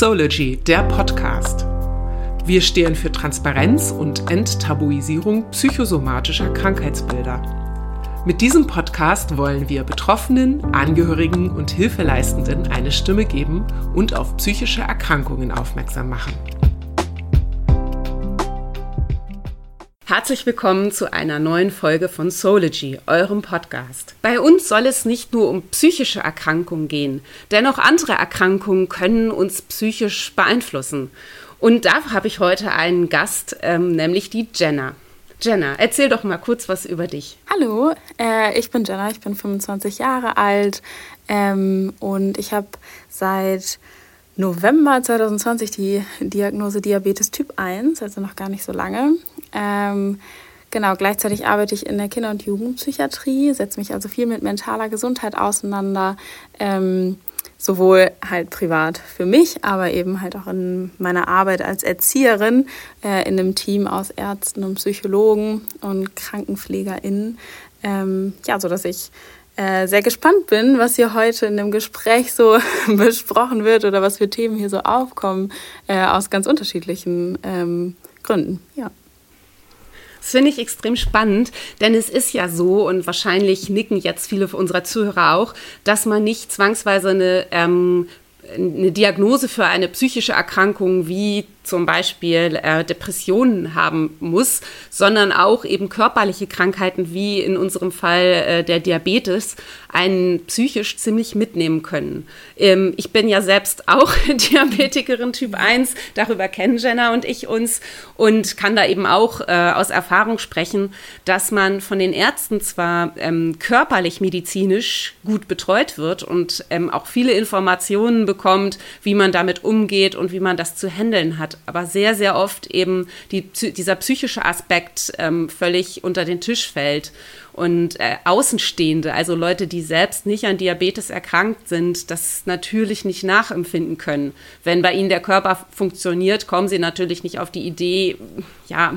Sology, der Podcast. Wir stehen für Transparenz und Enttabuisierung psychosomatischer Krankheitsbilder. Mit diesem Podcast wollen wir Betroffenen, Angehörigen und Hilfeleistenden eine Stimme geben und auf psychische Erkrankungen aufmerksam machen. Herzlich willkommen zu einer neuen Folge von Soology, eurem Podcast. Bei uns soll es nicht nur um psychische Erkrankungen gehen, denn auch andere Erkrankungen können uns psychisch beeinflussen. Und dafür habe ich heute einen Gast, ähm, nämlich die Jenna. Jenna, erzähl doch mal kurz was über dich. Hallo, äh, ich bin Jenna, ich bin 25 Jahre alt ähm, und ich habe seit November 2020 die Diagnose Diabetes Typ 1, also noch gar nicht so lange. Ähm, genau, gleichzeitig arbeite ich in der Kinder- und Jugendpsychiatrie, setze mich also viel mit mentaler Gesundheit auseinander, ähm, sowohl halt privat für mich, aber eben halt auch in meiner Arbeit als Erzieherin äh, in einem Team aus Ärzten und Psychologen und KrankenpflegerInnen. Ähm, ja, so ich äh, sehr gespannt bin, was hier heute in dem Gespräch so besprochen wird oder was für Themen hier so aufkommen, äh, aus ganz unterschiedlichen ähm, Gründen. Ja. Das finde ich extrem spannend, denn es ist ja so, und wahrscheinlich nicken jetzt viele unserer Zuhörer auch, dass man nicht zwangsweise eine ähm, eine Diagnose für eine psychische Erkrankung wie zum Beispiel äh, Depressionen haben muss, sondern auch eben körperliche Krankheiten wie in unserem Fall äh, der Diabetes einen psychisch ziemlich mitnehmen können. Ähm, ich bin ja selbst auch Diabetikerin Typ 1, darüber kennen Jenna und ich uns und kann da eben auch äh, aus Erfahrung sprechen, dass man von den Ärzten zwar ähm, körperlich medizinisch gut betreut wird und ähm, auch viele Informationen bekommt, wie man damit umgeht und wie man das zu handeln hat, aber sehr, sehr oft eben die, dieser psychische Aspekt ähm, völlig unter den Tisch fällt. Und äh, Außenstehende, also Leute, die selbst nicht an Diabetes erkrankt sind, das natürlich nicht nachempfinden können. Wenn bei ihnen der Körper funktioniert, kommen sie natürlich nicht auf die Idee, ja,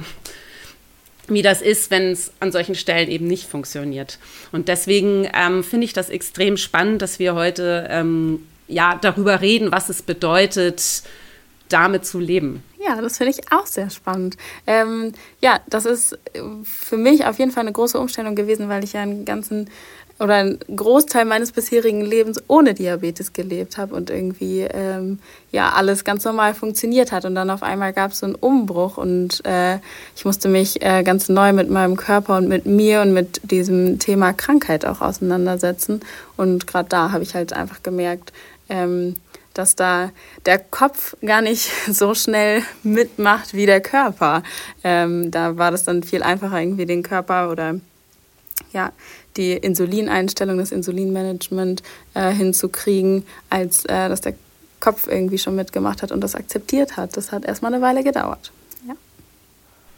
wie das ist, wenn es an solchen Stellen eben nicht funktioniert. Und deswegen ähm, finde ich das extrem spannend, dass wir heute ähm, ja darüber reden, was es bedeutet, damit zu leben. Ja, das finde ich auch sehr spannend. Ähm, ja, das ist für mich auf jeden Fall eine große Umstellung gewesen, weil ich ja einen ganzen oder einen Großteil meines bisherigen Lebens ohne Diabetes gelebt habe und irgendwie ähm, ja alles ganz normal funktioniert hat. Und dann auf einmal gab es so einen Umbruch und äh, ich musste mich äh, ganz neu mit meinem Körper und mit mir und mit diesem Thema Krankheit auch auseinandersetzen. Und gerade da habe ich halt einfach gemerkt, ähm, dass da der Kopf gar nicht so schnell mitmacht wie der Körper. Ähm, da war das dann viel einfacher, irgendwie den Körper oder ja, die Insulineinstellung, das Insulinmanagement äh, hinzukriegen, als äh, dass der Kopf irgendwie schon mitgemacht hat und das akzeptiert hat. Das hat erstmal eine Weile gedauert.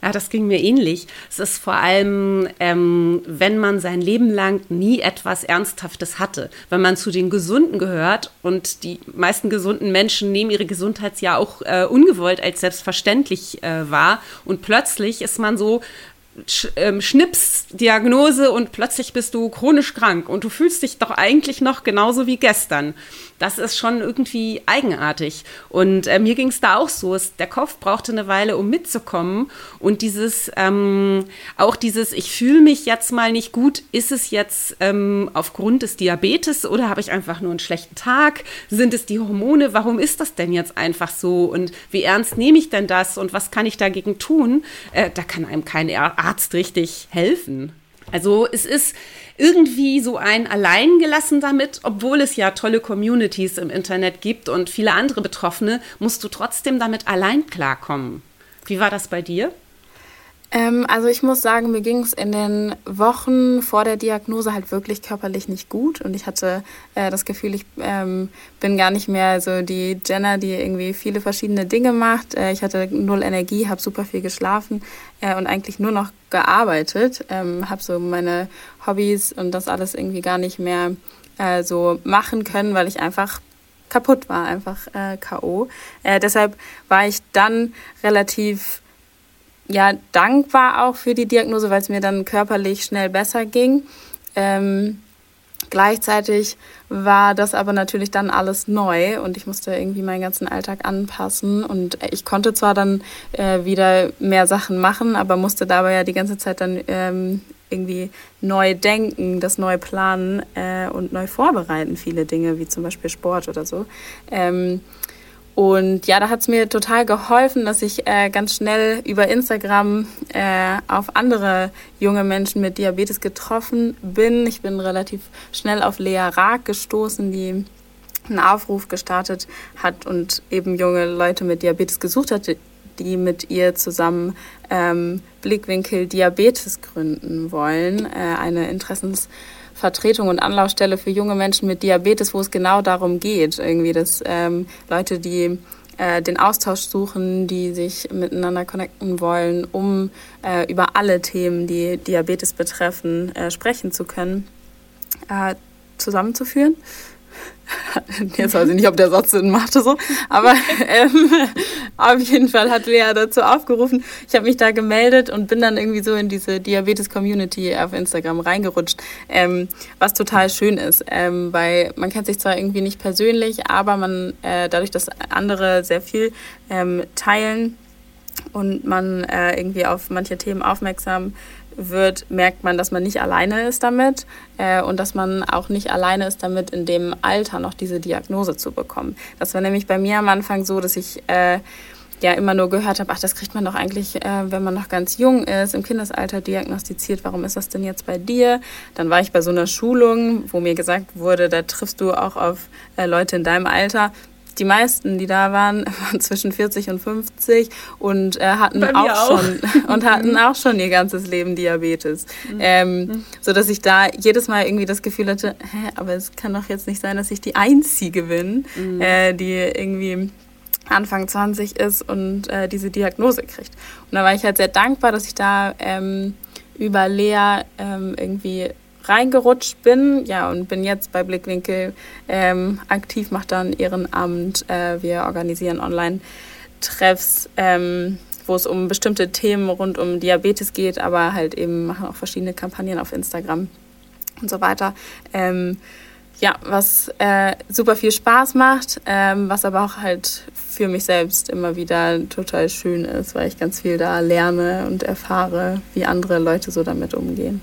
Ja, das ging mir ähnlich. Es ist vor allem, ähm, wenn man sein Leben lang nie etwas Ernsthaftes hatte, wenn man zu den Gesunden gehört und die meisten gesunden Menschen nehmen ihre Gesundheit ja auch äh, ungewollt als selbstverständlich äh, wahr und plötzlich ist man so Sch ähm, Schnips, Diagnose und plötzlich bist du chronisch krank und du fühlst dich doch eigentlich noch genauso wie gestern das ist schon irgendwie eigenartig. Und äh, mir ging es da auch so. Es, der Kopf brauchte eine Weile, um mitzukommen. Und dieses, ähm, auch dieses, ich fühle mich jetzt mal nicht gut, ist es jetzt ähm, aufgrund des Diabetes oder habe ich einfach nur einen schlechten Tag? Sind es die Hormone? Warum ist das denn jetzt einfach so? Und wie ernst nehme ich denn das? Und was kann ich dagegen tun? Äh, da kann einem kein Arzt richtig helfen. Also es ist irgendwie so ein Alleingelassen damit, obwohl es ja tolle Communities im Internet gibt und viele andere Betroffene, musst du trotzdem damit allein klarkommen. Wie war das bei dir? Ähm, also ich muss sagen, mir ging es in den Wochen vor der Diagnose halt wirklich körperlich nicht gut und ich hatte äh, das Gefühl, ich ähm, bin gar nicht mehr so die Jenna, die irgendwie viele verschiedene Dinge macht. Äh, ich hatte null Energie, habe super viel geschlafen äh, und eigentlich nur noch gearbeitet, ähm, habe so meine Hobbys und das alles irgendwie gar nicht mehr äh, so machen können, weil ich einfach kaputt war, einfach äh, KO. Äh, deshalb war ich dann relativ ja, dankbar auch für die Diagnose, weil es mir dann körperlich schnell besser ging. Ähm, Gleichzeitig war das aber natürlich dann alles neu und ich musste irgendwie meinen ganzen Alltag anpassen und ich konnte zwar dann äh, wieder mehr Sachen machen, aber musste dabei ja die ganze Zeit dann ähm, irgendwie neu denken, das neu planen äh, und neu vorbereiten, viele Dinge wie zum Beispiel Sport oder so. Ähm, und ja, da hat es mir total geholfen, dass ich äh, ganz schnell über Instagram äh, auf andere junge Menschen mit Diabetes getroffen bin. Ich bin relativ schnell auf Lea Raag gestoßen, die einen Aufruf gestartet hat und eben junge Leute mit Diabetes gesucht hat, die mit ihr zusammen ähm, Blickwinkel Diabetes gründen wollen. Äh, eine Interessens Vertretung und Anlaufstelle für junge Menschen mit Diabetes, wo es genau darum geht, irgendwie, dass ähm, Leute, die äh, den Austausch suchen, die sich miteinander connecten wollen, um äh, über alle Themen, die Diabetes betreffen, äh, sprechen zu können, äh, zusammenzuführen. Jetzt weiß ich nicht, ob der Satz Sinn machte so, aber ähm, auf jeden Fall hat Lea dazu aufgerufen. Ich habe mich da gemeldet und bin dann irgendwie so in diese Diabetes-Community auf Instagram reingerutscht, ähm, was total schön ist, ähm, weil man kennt sich zwar irgendwie nicht persönlich, aber man äh, dadurch, dass andere sehr viel ähm, teilen und man äh, irgendwie auf manche Themen aufmerksam wird, merkt man, dass man nicht alleine ist damit äh, und dass man auch nicht alleine ist damit, in dem Alter noch diese Diagnose zu bekommen. Das war nämlich bei mir am Anfang so, dass ich äh, ja immer nur gehört habe, ach, das kriegt man doch eigentlich, äh, wenn man noch ganz jung ist, im Kindesalter diagnostiziert, warum ist das denn jetzt bei dir? Dann war ich bei so einer Schulung, wo mir gesagt wurde, da triffst du auch auf äh, Leute in deinem Alter die meisten, die da waren, waren zwischen 40 und 50 und äh, hatten auch, auch, schon und hatten auch schon ihr ganzes Leben Diabetes, mhm. ähm, mhm. so dass ich da jedes Mal irgendwie das Gefühl hatte, hä, aber es kann doch jetzt nicht sein, dass ich die Einzige bin, mhm. äh, die irgendwie Anfang 20 ist und äh, diese Diagnose kriegt. Und da war ich halt sehr dankbar, dass ich da ähm, über Lea ähm, irgendwie reingerutscht bin. Ja, und bin jetzt bei Blickwinkel ähm, aktiv, mache dann Ehrenamt. Äh, wir organisieren Online-Treffs, ähm, wo es um bestimmte Themen rund um Diabetes geht, aber halt eben machen auch verschiedene Kampagnen auf Instagram und so weiter. Ähm, ja, was äh, super viel Spaß macht, ähm, was aber auch halt für mich selbst immer wieder total schön ist, weil ich ganz viel da lerne und erfahre, wie andere Leute so damit umgehen.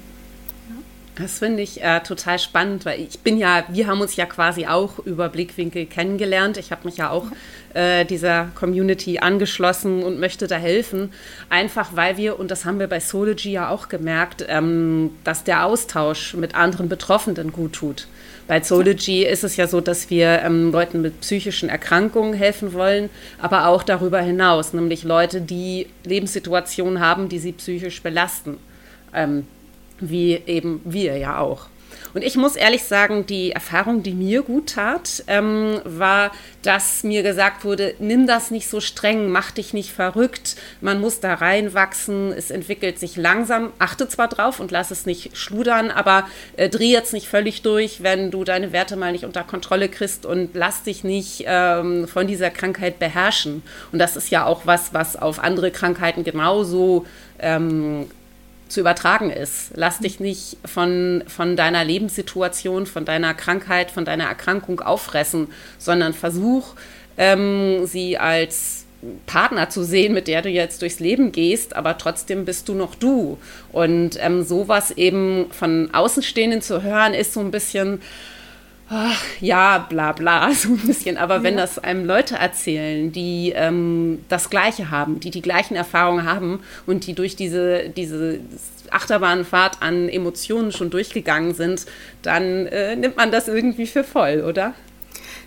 Das finde ich äh, total spannend, weil ich bin ja, wir haben uns ja quasi auch über Blickwinkel kennengelernt. Ich habe mich ja auch äh, dieser Community angeschlossen und möchte da helfen. Einfach weil wir, und das haben wir bei Sology ja auch gemerkt, ähm, dass der Austausch mit anderen Betroffenen gut tut. Bei Sology ist es ja so, dass wir ähm, Leuten mit psychischen Erkrankungen helfen wollen, aber auch darüber hinaus, nämlich Leute, die Lebenssituationen haben, die sie psychisch belasten. Ähm, wie eben wir ja auch. Und ich muss ehrlich sagen, die Erfahrung, die mir gut tat, ähm, war, dass mir gesagt wurde, nimm das nicht so streng, mach dich nicht verrückt, man muss da reinwachsen, es entwickelt sich langsam, achte zwar drauf und lass es nicht schludern, aber äh, dreh jetzt nicht völlig durch, wenn du deine Werte mal nicht unter Kontrolle kriegst und lass dich nicht ähm, von dieser Krankheit beherrschen. Und das ist ja auch was, was auf andere Krankheiten genauso ähm, zu übertragen ist. Lass dich nicht von, von deiner Lebenssituation, von deiner Krankheit, von deiner Erkrankung auffressen, sondern versuch, ähm, sie als Partner zu sehen, mit der du jetzt durchs Leben gehst, aber trotzdem bist du noch du. Und ähm, sowas eben von Außenstehenden zu hören, ist so ein bisschen, ach, ja, bla bla, so ein bisschen. Aber ja. wenn das einem Leute erzählen, die ähm, das Gleiche haben, die die gleichen Erfahrungen haben und die durch diese, diese Achterbahnfahrt an Emotionen schon durchgegangen sind, dann äh, nimmt man das irgendwie für voll, oder?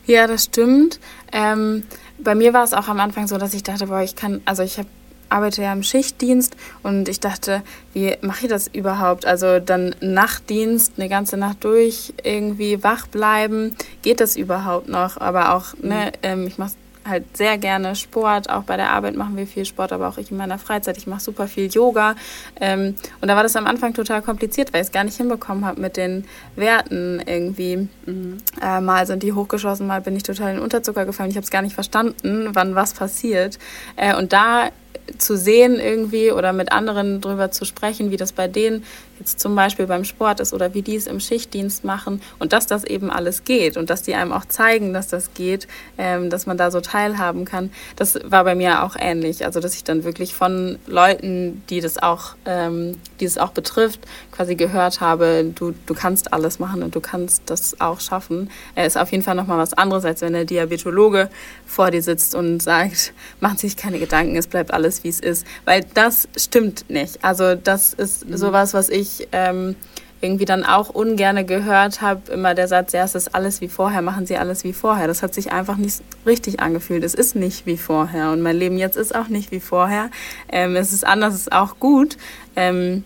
Ja, das stimmt. Ähm, bei mir war es auch am Anfang so, dass ich dachte, boah, ich kann, also ich habe arbeite ja im Schichtdienst und ich dachte, wie mache ich das überhaupt? Also dann Nachtdienst, eine ganze Nacht durch, irgendwie wach bleiben, geht das überhaupt noch? Aber auch, ne, mhm. ähm, ich mache halt sehr gerne Sport. Auch bei der Arbeit machen wir viel Sport, aber auch ich in meiner Freizeit. Ich mache super viel Yoga. Ähm, und da war das am Anfang total kompliziert, weil ich es gar nicht hinbekommen habe mit den Werten irgendwie. Mhm. Äh, mal sind die hochgeschossen, mal bin ich total in Unterzucker gefallen. Ich habe es gar nicht verstanden, wann was passiert. Äh, und da zu sehen irgendwie oder mit anderen drüber zu sprechen, wie das bei denen jetzt zum Beispiel beim Sport ist oder wie die es im Schichtdienst machen und dass das eben alles geht und dass die einem auch zeigen, dass das geht, ähm, dass man da so teilhaben kann. Das war bei mir auch ähnlich. Also dass ich dann wirklich von Leuten, die das auch, ähm, die es auch betrifft, quasi gehört habe, du, du kannst alles machen und du kannst das auch schaffen. Er ist auf jeden Fall nochmal was anderes, als wenn der Diabetologe vor dir sitzt und sagt, macht sich keine Gedanken, es bleibt alles wie es ist. Weil das stimmt nicht. Also das ist mhm. sowas, was ich ich ähm, irgendwie dann auch ungerne gehört habe, immer der Satz, ja, es ist alles wie vorher, machen Sie alles wie vorher. Das hat sich einfach nicht richtig angefühlt. Es ist nicht wie vorher und mein Leben jetzt ist auch nicht wie vorher. Ähm, es ist anders, es ist auch gut. Ähm,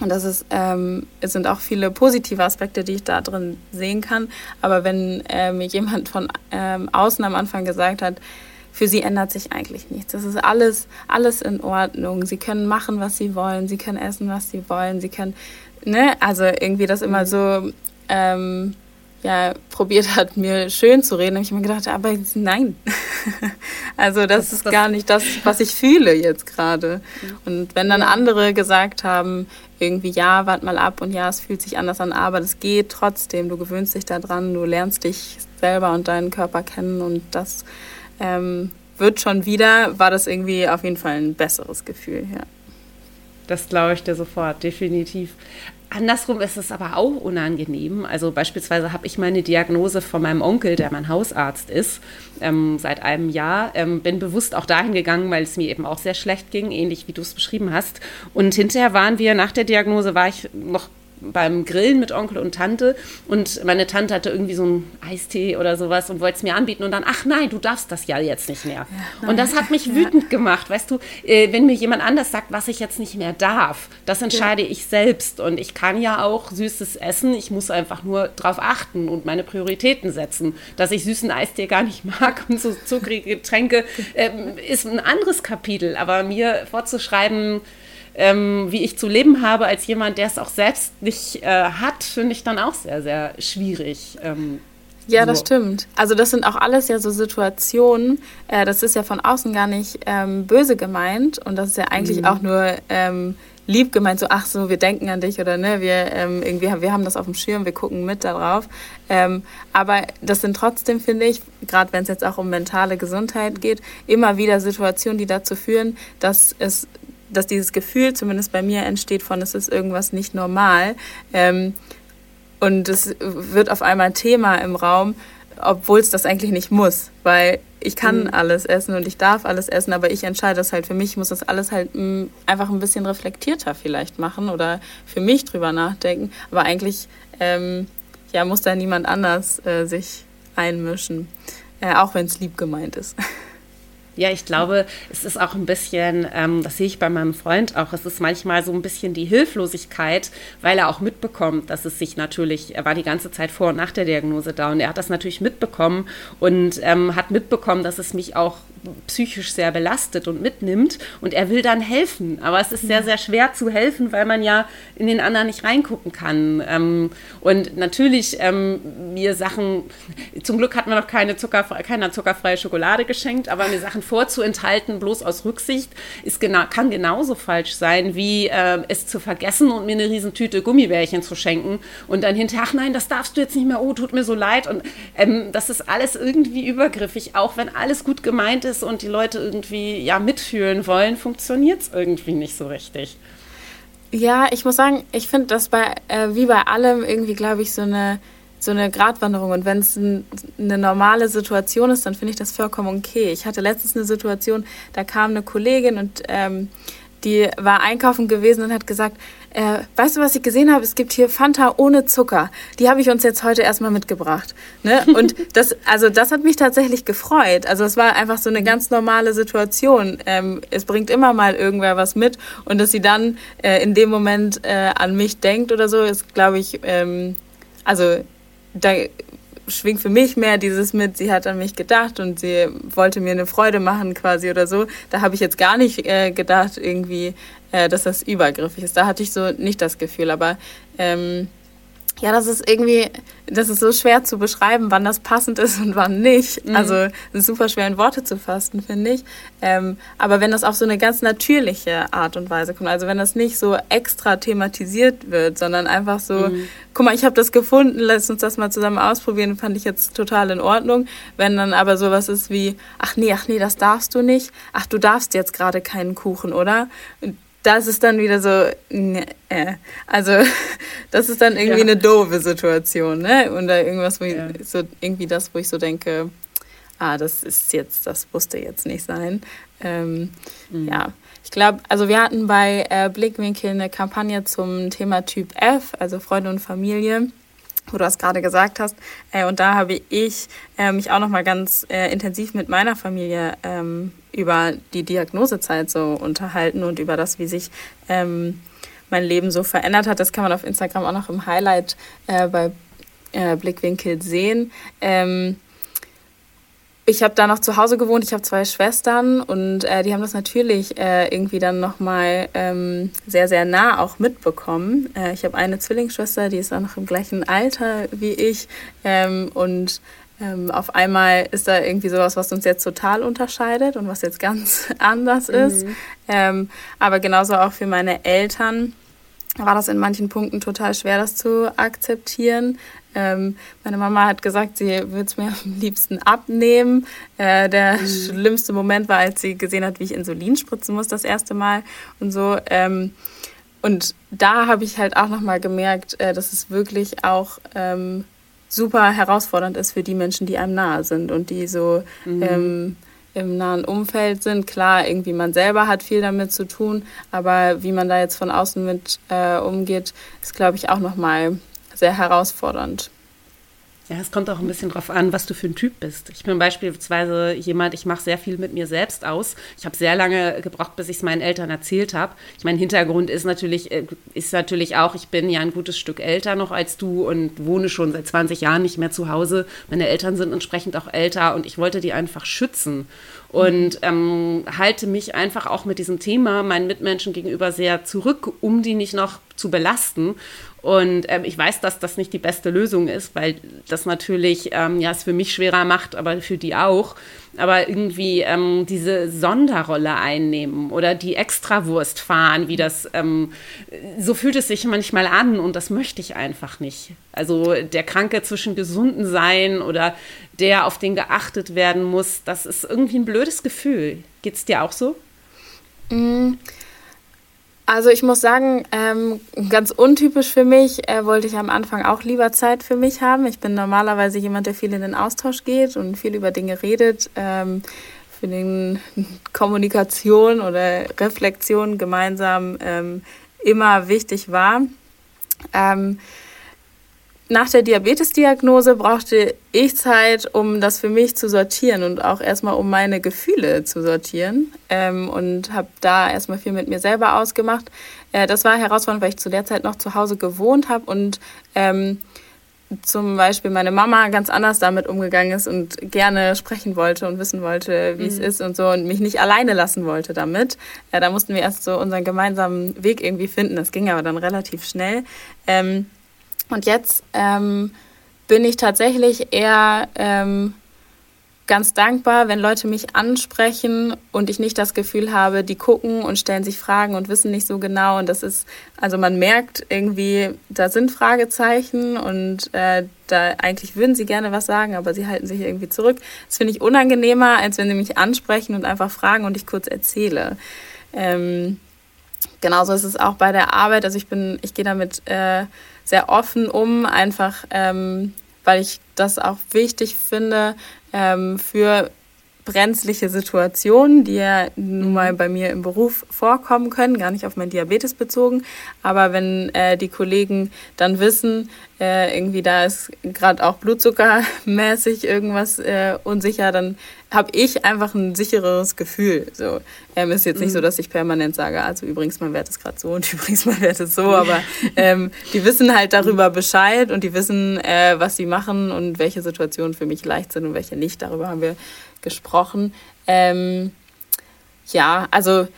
und das ist, ähm, es sind auch viele positive Aspekte, die ich da drin sehen kann. Aber wenn äh, mir jemand von ähm, außen am Anfang gesagt hat, für sie ändert sich eigentlich nichts. Das ist alles, alles in Ordnung. Sie können machen, was sie wollen. Sie können essen, was sie wollen. Sie können, ne, also irgendwie das immer mhm. so, ähm, ja, probiert hat, mir schön zu reden, habe ich mir gedacht, aber nein. also das, das ist das gar nicht das, was ich fühle jetzt gerade. Mhm. Und wenn dann andere gesagt haben, irgendwie, ja, wart mal ab und ja, es fühlt sich anders an, aber das geht trotzdem, du gewöhnst dich daran, du lernst dich selber und deinen Körper kennen und das ähm, wird schon wieder, war das irgendwie auf jeden Fall ein besseres Gefühl, ja. Das glaube ich dir sofort, definitiv. Andersrum ist es aber auch unangenehm. Also beispielsweise habe ich meine Diagnose von meinem Onkel, der mein Hausarzt ist, ähm, seit einem Jahr. Ähm, bin bewusst auch dahin gegangen, weil es mir eben auch sehr schlecht ging, ähnlich wie du es beschrieben hast. Und hinterher waren wir, nach der Diagnose war ich noch beim Grillen mit Onkel und Tante und meine Tante hatte irgendwie so einen Eistee oder sowas und wollte es mir anbieten und dann, ach nein, du darfst das ja jetzt nicht mehr. Ja, und das hat mich ja. wütend gemacht, weißt du, äh, wenn mir jemand anders sagt, was ich jetzt nicht mehr darf, das entscheide ja. ich selbst und ich kann ja auch süßes essen, ich muss einfach nur darauf achten und meine Prioritäten setzen. Dass ich süßen Eistee gar nicht mag und so zuckrige Getränke, äh, ist ein anderes Kapitel, aber mir vorzuschreiben, ähm, wie ich zu leben habe als jemand, der es auch selbst nicht äh, hat, finde ich dann auch sehr, sehr schwierig. Ähm, ja, das stimmt. Also das sind auch alles ja so Situationen, äh, das ist ja von außen gar nicht ähm, böse gemeint und das ist ja eigentlich mhm. auch nur ähm, lieb gemeint, so ach so, wir denken an dich oder ne, wir ähm, irgendwie wir haben das auf dem Schirm, wir gucken mit darauf. Ähm, aber das sind trotzdem, finde ich, gerade wenn es jetzt auch um mentale Gesundheit geht, immer wieder Situationen, die dazu führen, dass es dass dieses Gefühl zumindest bei mir entsteht von, es ist irgendwas nicht normal. Ähm, und es wird auf einmal Thema im Raum, obwohl es das eigentlich nicht muss, weil ich kann mhm. alles essen und ich darf alles essen, aber ich entscheide das halt für mich, ich muss das alles halt mh, mm, einfach ein bisschen reflektierter vielleicht machen oder für mich drüber nachdenken. Aber eigentlich ähm, ja, muss da niemand anders äh, sich einmischen, äh, auch wenn es lieb gemeint ist. Ja, ich glaube, es ist auch ein bisschen, ähm, das sehe ich bei meinem Freund auch, es ist manchmal so ein bisschen die Hilflosigkeit, weil er auch mitbekommt, dass es sich natürlich, er war die ganze Zeit vor und nach der Diagnose da und er hat das natürlich mitbekommen und ähm, hat mitbekommen, dass es mich auch psychisch sehr belastet und mitnimmt und er will dann helfen. Aber es ist sehr, sehr schwer zu helfen, weil man ja in den anderen nicht reingucken kann. Ähm, und natürlich ähm, mir Sachen, zum Glück hat man noch keine zuckerfreie, keiner zuckerfreie Schokolade geschenkt, aber mir Sachen vorzuenthalten, bloß aus Rücksicht, ist genau, kann genauso falsch sein, wie äh, es zu vergessen und mir eine Riesentüte Gummibärchen zu schenken und dann hinterher, ach nein, das darfst du jetzt nicht mehr, oh, tut mir so leid. Und ähm, das ist alles irgendwie übergriffig, auch wenn alles gut gemeint ist ist und die Leute irgendwie ja mitfühlen wollen, funktioniert es irgendwie nicht so richtig. Ja, ich muss sagen, ich finde das bei, äh, wie bei allem irgendwie, glaube ich, so eine, so eine Gratwanderung. Und wenn es ein, eine normale Situation ist, dann finde ich das vollkommen okay. Ich hatte letztens eine Situation, da kam eine Kollegin und ähm, die war einkaufen gewesen und hat gesagt, äh, weißt du, was ich gesehen habe? Es gibt hier Fanta ohne Zucker. Die habe ich uns jetzt heute erstmal mitgebracht. Ne? Und das, also das hat mich tatsächlich gefreut. Also es war einfach so eine ganz normale Situation. Ähm, es bringt immer mal irgendwer was mit und dass sie dann äh, in dem Moment äh, an mich denkt oder so, ist, glaube ich, ähm, also da schwingt für mich mehr dieses mit, sie hat an mich gedacht und sie wollte mir eine Freude machen quasi oder so. Da habe ich jetzt gar nicht äh, gedacht irgendwie, äh, dass das übergriffig ist. Da hatte ich so nicht das Gefühl, aber ähm, Ja, das ist irgendwie, das ist so schwer zu beschreiben, wann das passend ist und wann nicht. Mhm. Also super schwer in Worte zu fassen, finde ich. Ähm, aber wenn das auf so eine ganz natürliche Art und Weise kommt, also wenn das nicht so extra thematisiert wird, sondern einfach so, mhm. guck mal, ich habe das gefunden, lass uns das mal zusammen ausprobieren, fand ich jetzt total in Ordnung. Wenn dann aber sowas ist wie, ach nee, ach nee, das darfst du nicht, ach du darfst jetzt gerade keinen Kuchen, oder? Das ist dann wieder so, äh, also das ist dann irgendwie ja. eine doofe Situation, ne? Und da irgendwas, wo ja. ich so irgendwie das, wo ich so denke, ah, das ist jetzt, das musste jetzt nicht sein. Ähm, mhm. Ja, ich glaube, also wir hatten bei äh, Blickwinkel eine Kampagne zum Thema Typ F, also Freunde und Familie wo du das gerade gesagt hast. Äh, und da habe ich äh, mich auch noch mal ganz äh, intensiv mit meiner Familie ähm, über die Diagnosezeit so unterhalten und über das, wie sich ähm, mein Leben so verändert hat. Das kann man auf Instagram auch noch im Highlight äh, bei äh, Blickwinkel sehen. Ähm, ich habe da noch zu Hause gewohnt. Ich habe zwei Schwestern und äh, die haben das natürlich äh, irgendwie dann nochmal ähm, sehr, sehr nah auch mitbekommen. Äh, ich habe eine Zwillingsschwester, die ist auch noch im gleichen Alter wie ich. Ähm, und ähm, auf einmal ist da irgendwie sowas, was uns jetzt total unterscheidet und was jetzt ganz anders mhm. ist. Ähm, aber genauso auch für meine Eltern war das in manchen Punkten total schwer, das zu akzeptieren. Ähm, meine Mama hat gesagt, sie würde es mir am liebsten abnehmen. Äh, der mhm. schlimmste Moment war, als sie gesehen hat, wie ich Insulin spritzen muss das erste Mal und so. Ähm, und da habe ich halt auch nochmal gemerkt, äh, dass es wirklich auch ähm, super herausfordernd ist für die Menschen, die einem nahe sind und die so mhm. ähm, im nahen Umfeld sind. Klar, irgendwie man selber hat viel damit zu tun, aber wie man da jetzt von außen mit äh, umgeht, ist, glaube ich, auch nochmal sehr herausfordernd. Ja, es kommt auch ein bisschen drauf an, was du für ein Typ bist. Ich bin beispielsweise jemand, ich mache sehr viel mit mir selbst aus. Ich habe sehr lange gebraucht, bis ich es meinen Eltern erzählt habe. Ich mein Hintergrund ist natürlich, äh, ist natürlich auch, ich bin ja ein gutes Stück älter noch als du und wohne schon seit 20 Jahren nicht mehr zu Hause. Meine Eltern sind entsprechend auch älter und ich wollte die einfach schützen und ähm, halte mich einfach auch mit diesem Thema meinen Mitmenschen gegenüber sehr zurück, um die nicht noch zu belasten. Und ähm, ich weiß, dass das nicht die beste Lösung ist, weil das natürlich ähm, ja es für mich schwerer macht, aber für die auch. Aber irgendwie ähm, diese Sonderrolle einnehmen oder die Extrawurst fahren, wie das ähm, so fühlt es sich manchmal an und das möchte ich einfach nicht. Also der Kranke zwischen gesunden sein oder der auf den geachtet werden muss, das ist irgendwie ein blödes Gefühl. Geht es dir auch so? Mm. Also ich muss sagen, ähm, ganz untypisch für mich äh, wollte ich am Anfang auch lieber Zeit für mich haben. Ich bin normalerweise jemand, der viel in den Austausch geht und viel über Dinge redet. Ähm, für den Kommunikation oder Reflexion gemeinsam ähm, immer wichtig war. Ähm, nach der Diabetesdiagnose brauchte ich Zeit, um das für mich zu sortieren und auch erstmal um meine Gefühle zu sortieren. Ähm, und habe da erstmal viel mit mir selber ausgemacht. Äh, das war herausfordernd, weil ich zu der Zeit noch zu Hause gewohnt habe und ähm, zum Beispiel meine Mama ganz anders damit umgegangen ist und gerne sprechen wollte und wissen wollte, wie mhm. es ist und so und mich nicht alleine lassen wollte damit. Ja, da mussten wir erst so unseren gemeinsamen Weg irgendwie finden. Das ging aber dann relativ schnell. Ähm, und jetzt ähm, bin ich tatsächlich eher ähm, ganz dankbar, wenn Leute mich ansprechen und ich nicht das Gefühl habe, die gucken und stellen sich Fragen und wissen nicht so genau. Und das ist, also man merkt irgendwie, da sind Fragezeichen und äh, da eigentlich würden sie gerne was sagen, aber sie halten sich irgendwie zurück. Das finde ich unangenehmer, als wenn sie mich ansprechen und einfach fragen und ich kurz erzähle. Ähm, genauso ist es auch bei der Arbeit. Also ich bin, ich gehe damit äh, sehr offen um, einfach ähm, weil ich das auch wichtig finde ähm, für brenzliche Situationen, die ja nun mal bei mir im Beruf vorkommen können, gar nicht auf mein Diabetes bezogen. Aber wenn äh, die Kollegen dann wissen, äh, irgendwie da ist gerade auch blutzuckermäßig irgendwas äh, unsicher, dann habe ich einfach ein sicheres Gefühl. So ähm, ist jetzt nicht mhm. so, dass ich permanent sage, also übrigens mein Wert ist gerade so und übrigens mein Wert ist so, aber ähm, die wissen halt darüber Bescheid und die wissen, äh, was sie machen und welche Situationen für mich leicht sind und welche nicht. Darüber haben wir gesprochen. Ähm, ja, also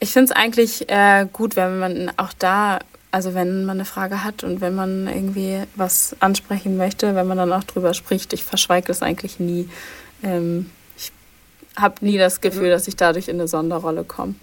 ich finde es eigentlich äh, gut, wenn man auch da also wenn man eine Frage hat und wenn man irgendwie was ansprechen möchte, wenn man dann auch drüber spricht, ich verschweige das eigentlich nie. Ähm, ich habe nie das Gefühl, dass ich dadurch in eine Sonderrolle komme.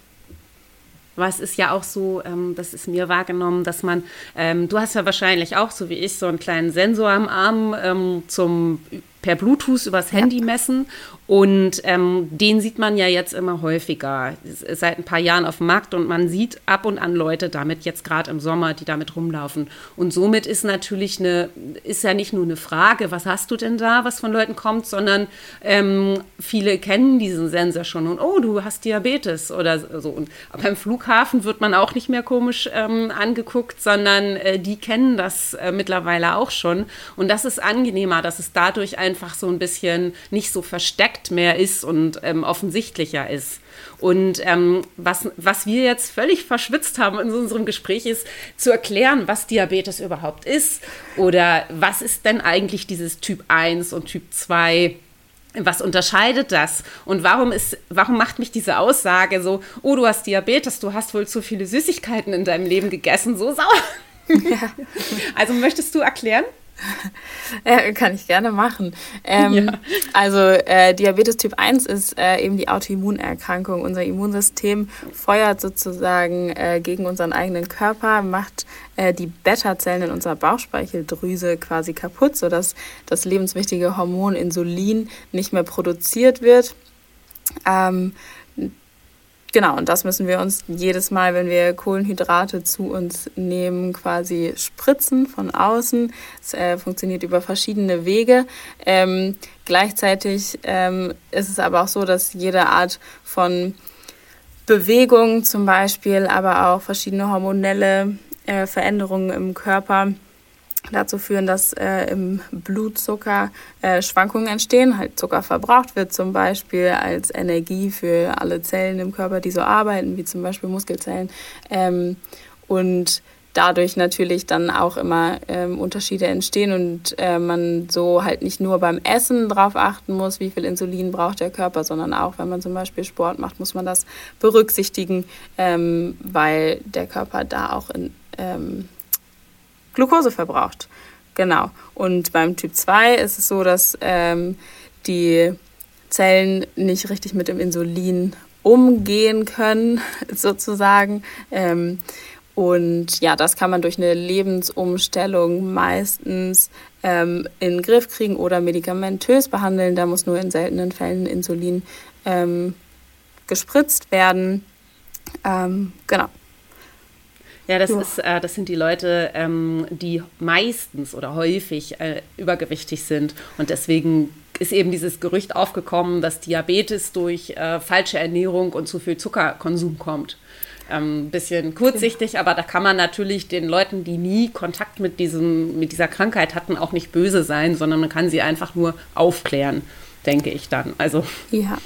Aber es ist ja auch so, ähm, das ist mir wahrgenommen, dass man, ähm, du hast ja wahrscheinlich auch, so wie ich, so einen kleinen Sensor am Arm ähm, zum per Bluetooth übers Handy ja. messen und ähm, den sieht man ja jetzt immer häufiger, seit ein paar Jahren auf dem Markt und man sieht ab und an Leute damit, jetzt gerade im Sommer, die damit rumlaufen. Und somit ist natürlich eine, ist ja nicht nur eine Frage, was hast du denn da, was von Leuten kommt, sondern ähm, viele kennen diesen Sensor schon und oh, du hast Diabetes oder so. Und beim Flughafen wird man auch nicht mehr komisch ähm, angeguckt, sondern äh, die kennen das äh, mittlerweile auch schon. Und das ist angenehmer, dass es dadurch einfach so ein bisschen nicht so versteckt Fakt mehr ist und ähm, offensichtlicher ist. Und ähm, was, was wir jetzt völlig verschwitzt haben in unserem Gespräch ist, zu erklären, was Diabetes überhaupt ist oder was ist denn eigentlich dieses Typ 1 und Typ 2 was unterscheidet das? Und warum ist, warum macht mich diese Aussage so, oh, du hast Diabetes, du hast wohl zu viele Süßigkeiten in deinem Leben gegessen, so sauer? Ja. Also möchtest du erklären? Äh, kann ich gerne machen. Ähm, ja. Also äh, Diabetes Typ 1 ist äh, eben die Autoimmunerkrankung. Unser Immunsystem feuert sozusagen äh, gegen unseren eigenen Körper, macht äh, die Beta-Zellen in unserer Bauchspeicheldrüse quasi kaputt, sodass das lebenswichtige Hormon Insulin nicht mehr produziert wird. Ähm, Genau, und das müssen wir uns jedes Mal, wenn wir Kohlenhydrate zu uns nehmen, quasi spritzen von außen. Es äh, funktioniert über verschiedene Wege. Ähm, gleichzeitig ähm, ist es aber auch so, dass jede Art von Bewegung zum Beispiel, aber auch verschiedene hormonelle äh, Veränderungen im Körper dazu führen, dass äh, im Blutzucker äh, Schwankungen entstehen, halt Zucker verbraucht wird zum Beispiel als Energie für alle Zellen im Körper, die so arbeiten, wie zum Beispiel Muskelzellen. Ähm, und dadurch natürlich dann auch immer ähm, Unterschiede entstehen und äh, man so halt nicht nur beim Essen darauf achten muss, wie viel Insulin braucht der Körper, sondern auch, wenn man zum Beispiel Sport macht, muss man das berücksichtigen, ähm, weil der Körper da auch in ähm, Glucose verbraucht. Genau. Und beim Typ 2 ist es so, dass ähm, die Zellen nicht richtig mit dem Insulin umgehen können, sozusagen. Ähm, und ja, das kann man durch eine Lebensumstellung meistens ähm, in den Griff kriegen oder medikamentös behandeln. Da muss nur in seltenen Fällen Insulin ähm, gespritzt werden. Ähm, genau. Ja, das, ja. Ist, äh, das sind die Leute, ähm, die meistens oder häufig äh, übergewichtig sind. Und deswegen ist eben dieses Gerücht aufgekommen, dass Diabetes durch äh, falsche Ernährung und zu viel Zuckerkonsum kommt. Ein ähm, bisschen kurzsichtig, aber da kann man natürlich den Leuten, die nie Kontakt mit, diesem, mit dieser Krankheit hatten, auch nicht böse sein, sondern man kann sie einfach nur aufklären, denke ich dann. Also. Ja,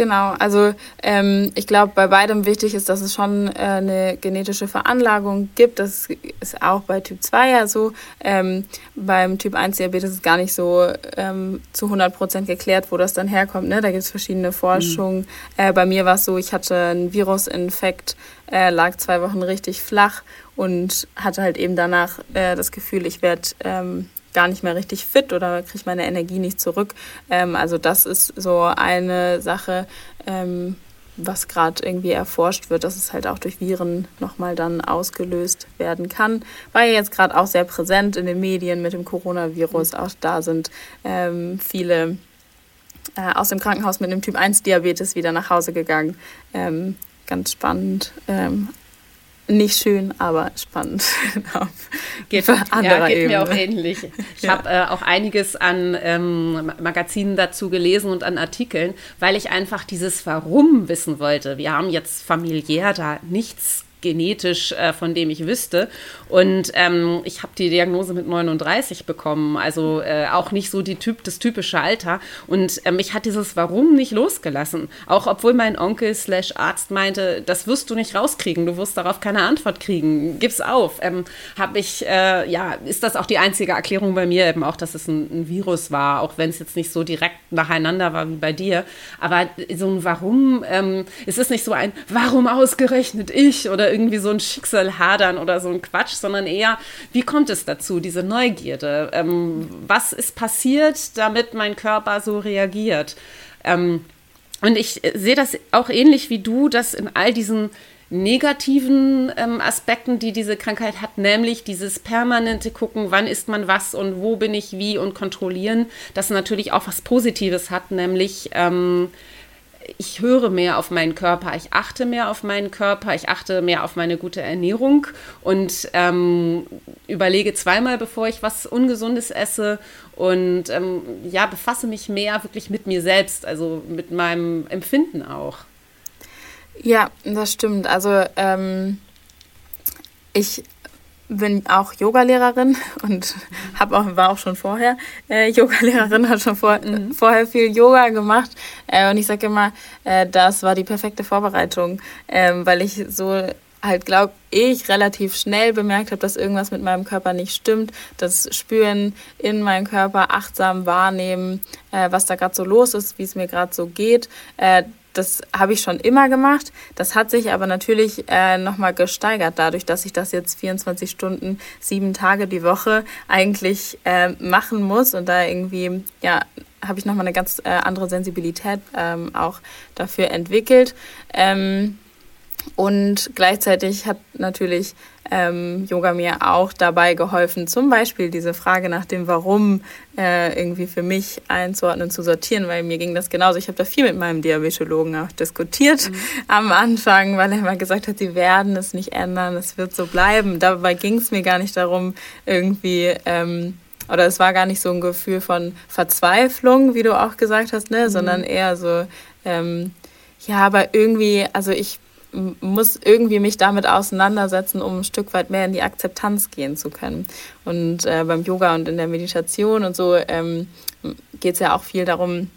Genau, also ähm, ich glaube, bei beidem wichtig ist, dass es schon äh, eine genetische Veranlagung gibt. Das ist auch bei Typ 2 ja so. Ähm, beim Typ 1 Diabetes ist gar nicht so ähm, zu 100 Prozent geklärt, wo das dann herkommt. Ne? Da gibt es verschiedene Forschungen. Mhm. Äh, bei mir war es so, ich hatte einen Virusinfekt, äh, lag zwei Wochen richtig flach und hatte halt eben danach äh, das Gefühl, ich werde ähm, gar nicht mehr richtig fit oder kriege meine Energie nicht zurück. Ähm, also das ist so eine Sache, ähm, was gerade irgendwie erforscht wird, dass es halt auch durch Viren nochmal dann ausgelöst werden kann. War ja jetzt gerade auch sehr präsent in den Medien mit dem Coronavirus. Auch da sind ähm, viele äh, aus dem Krankenhaus mit einem Typ 1 Diabetes wieder nach Hause gegangen. Ähm, ganz spannend. Nicht schön, aber spannend. geht, ja, geht mir auch ähnlich. Ich ja. habe äh, auch einiges an ähm, Magazinen dazu gelesen und an Artikeln, weil ich einfach dieses Warum wissen wollte. Wir haben jetzt familiär da nichts genetisch, äh, von dem ich wüsste. Und ähm, ich habe die Diagnose mit 39 bekommen, also äh, auch nicht so die typ, das typische Alter. Und ähm, mich hat dieses Warum nicht losgelassen. Auch obwohl mein Onkel slash Arzt meinte, das wirst du nicht rauskriegen, du wirst darauf keine Antwort kriegen, gib's auf. Ähm, habe ich, äh, ja, ist das auch die einzige Erklärung bei mir eben auch, dass es ein, ein Virus war, auch wenn es jetzt nicht so direkt nacheinander war wie bei dir. Aber so ein Warum, ähm, ist es nicht so ein Warum ausgerechnet ich oder irgendwie so ein Schicksal hadern oder so ein Quatsch, sondern eher, wie kommt es dazu, diese Neugierde? Ähm, was ist passiert, damit mein Körper so reagiert? Ähm, und ich sehe das auch ähnlich wie du, dass in all diesen negativen ähm, Aspekten, die diese Krankheit hat, nämlich dieses permanente Gucken, wann ist man was und wo bin ich wie und kontrollieren, das natürlich auch was Positives hat, nämlich ähm, ich höre mehr auf meinen Körper, ich achte mehr auf meinen Körper, ich achte mehr auf meine gute Ernährung und ähm, überlege zweimal, bevor ich was Ungesundes esse und ähm, ja, befasse mich mehr wirklich mit mir selbst, also mit meinem Empfinden auch. Ja, das stimmt. Also ähm, ich bin auch Yogalehrerin und hab auch, war auch schon vorher äh, Yogalehrerin, hat schon vor, mhm. vorher viel Yoga gemacht. Äh, und ich sage immer, äh, das war die perfekte Vorbereitung, ähm, weil ich so halt, glaube ich, relativ schnell bemerkt habe, dass irgendwas mit meinem Körper nicht stimmt. Das Spüren in meinem Körper, achtsam wahrnehmen, äh, was da gerade so los ist, wie es mir gerade so geht. Äh, das habe ich schon immer gemacht. Das hat sich aber natürlich äh, nochmal gesteigert, dadurch, dass ich das jetzt 24 Stunden, sieben Tage die Woche eigentlich äh, machen muss. Und da irgendwie, ja, habe ich nochmal eine ganz äh, andere Sensibilität ähm, auch dafür entwickelt. Ähm, und gleichzeitig hat natürlich ähm, Yoga mir auch dabei geholfen, zum Beispiel diese Frage nach dem Warum äh, irgendwie für mich einzuordnen, zu sortieren, weil mir ging das genauso. Ich habe da viel mit meinem Diabetologen auch diskutiert mhm. am Anfang, weil er immer gesagt hat, sie werden es nicht ändern, es wird so bleiben. Dabei ging es mir gar nicht darum, irgendwie. Ähm, oder es war gar nicht so ein Gefühl von Verzweiflung, wie du auch gesagt hast, ne, mhm. sondern eher so, ähm, ja, aber irgendwie, also ich muss irgendwie mich damit auseinandersetzen, um ein Stück weit mehr in die Akzeptanz gehen zu können. Und äh, beim Yoga und in der Meditation und so ähm, geht es ja auch viel darum,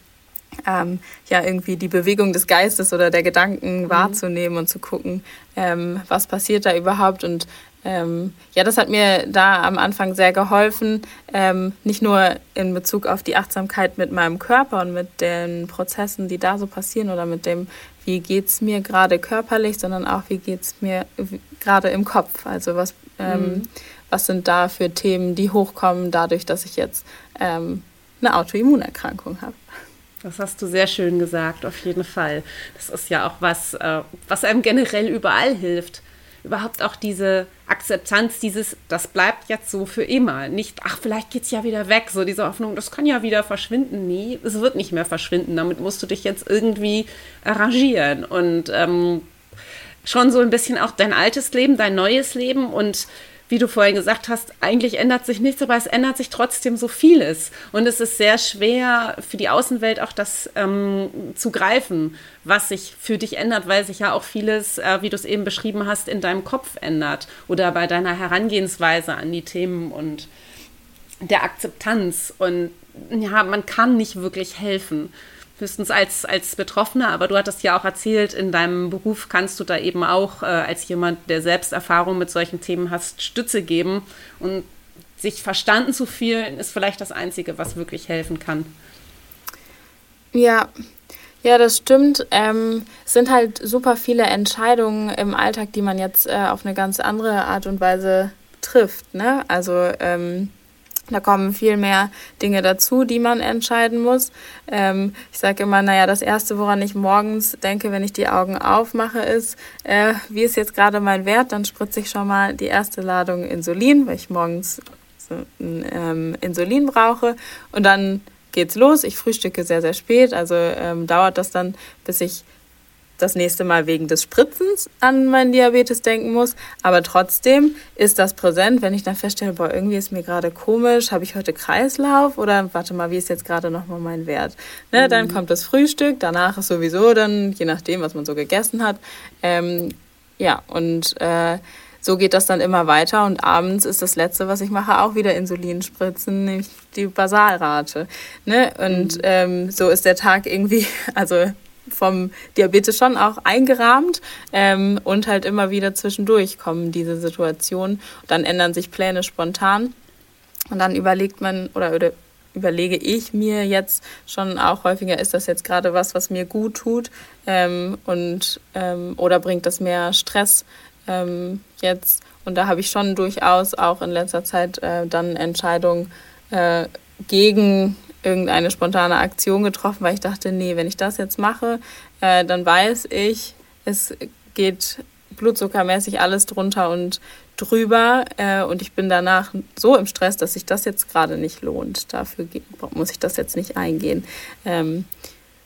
ähm, ja irgendwie die Bewegung des Geistes oder der Gedanken mhm. wahrzunehmen und zu gucken, ähm, was passiert da überhaupt und ähm, ja, das hat mir da am Anfang sehr geholfen, ähm, nicht nur in Bezug auf die Achtsamkeit mit meinem Körper und mit den Prozessen, die da so passieren oder mit dem, wie geht es mir gerade körperlich, sondern auch, wie geht es mir gerade im Kopf. Also was, ähm, mhm. was sind da für Themen, die hochkommen, dadurch, dass ich jetzt ähm, eine Autoimmunerkrankung habe. Das hast du sehr schön gesagt, auf jeden Fall. Das ist ja auch was, äh, was einem generell überall hilft überhaupt auch diese Akzeptanz, dieses, das bleibt jetzt so für immer. Nicht, ach, vielleicht geht es ja wieder weg, so diese Hoffnung, das kann ja wieder verschwinden. Nee, es wird nicht mehr verschwinden. Damit musst du dich jetzt irgendwie arrangieren und ähm, schon so ein bisschen auch dein altes Leben, dein neues Leben und wie du vorhin gesagt hast, eigentlich ändert sich nichts, aber es ändert sich trotzdem so vieles. Und es ist sehr schwer für die Außenwelt auch das ähm, zu greifen, was sich für dich ändert, weil sich ja auch vieles, äh, wie du es eben beschrieben hast, in deinem Kopf ändert oder bei deiner Herangehensweise an die Themen und der Akzeptanz. Und ja, man kann nicht wirklich helfen höchstens als, als Betroffener, aber du hattest ja auch erzählt, in deinem Beruf kannst du da eben auch äh, als jemand, der selbst Erfahrung mit solchen Themen hast, Stütze geben. Und sich verstanden zu fühlen, ist vielleicht das Einzige, was wirklich helfen kann. Ja, ja, das stimmt. Ähm, es sind halt super viele Entscheidungen im Alltag, die man jetzt äh, auf eine ganz andere Art und Weise trifft. Ne? Also ähm, da kommen viel mehr Dinge dazu, die man entscheiden muss. Ähm, ich sage immer, naja, das Erste, woran ich morgens denke, wenn ich die Augen aufmache, ist, äh, wie ist jetzt gerade mein Wert? Dann spritze ich schon mal die erste Ladung Insulin, weil ich morgens so ähm, Insulin brauche. Und dann geht's los. Ich frühstücke sehr, sehr spät, also ähm, dauert das dann, bis ich das nächste Mal wegen des Spritzens an meinen Diabetes denken muss. Aber trotzdem ist das präsent, wenn ich dann feststelle, boah, irgendwie ist mir gerade komisch, habe ich heute Kreislauf oder warte mal, wie ist jetzt gerade nochmal mein Wert? Ne, mhm. Dann kommt das Frühstück, danach ist sowieso dann, je nachdem, was man so gegessen hat. Ähm, ja, und äh, so geht das dann immer weiter und abends ist das Letzte, was ich mache, auch wieder Insulin spritzen, nämlich die Basalrate. Ne? Und mhm. ähm, so ist der Tag irgendwie, also vom Diabetes schon auch eingerahmt ähm, und halt immer wieder zwischendurch kommen diese Situationen. Dann ändern sich Pläne spontan und dann überlegt man oder, oder überlege ich mir jetzt schon auch häufiger, ist das jetzt gerade was, was mir gut tut ähm, und ähm, oder bringt das mehr Stress ähm, jetzt. Und da habe ich schon durchaus auch in letzter Zeit äh, dann Entscheidungen äh, gegen irgendeine spontane Aktion getroffen, weil ich dachte, nee, wenn ich das jetzt mache, äh, dann weiß ich, es geht blutzuckermäßig alles drunter und drüber äh, und ich bin danach so im Stress, dass sich das jetzt gerade nicht lohnt. Dafür muss ich das jetzt nicht eingehen. Ähm,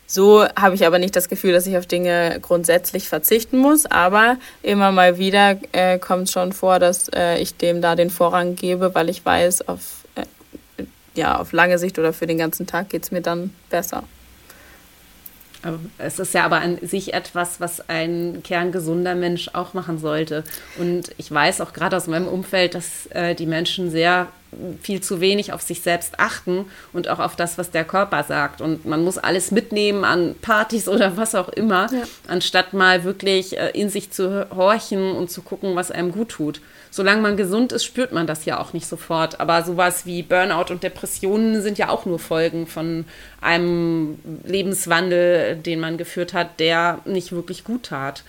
so habe ich aber nicht das Gefühl, dass ich auf Dinge grundsätzlich verzichten muss, aber immer mal wieder äh, kommt es schon vor, dass äh, ich dem da den Vorrang gebe, weil ich weiß, auf, ja, auf lange Sicht oder für den ganzen Tag geht es mir dann besser. Es ist ja aber an sich etwas, was ein kerngesunder Mensch auch machen sollte. Und ich weiß auch gerade aus meinem Umfeld, dass äh, die Menschen sehr viel zu wenig auf sich selbst achten und auch auf das, was der Körper sagt. Und man muss alles mitnehmen an Partys oder was auch immer, ja. anstatt mal wirklich äh, in sich zu horchen und zu gucken, was einem gut tut. Solange man gesund ist, spürt man das ja auch nicht sofort. Aber sowas wie Burnout und Depressionen sind ja auch nur Folgen von einem Lebenswandel, den man geführt hat, der nicht wirklich gut tat.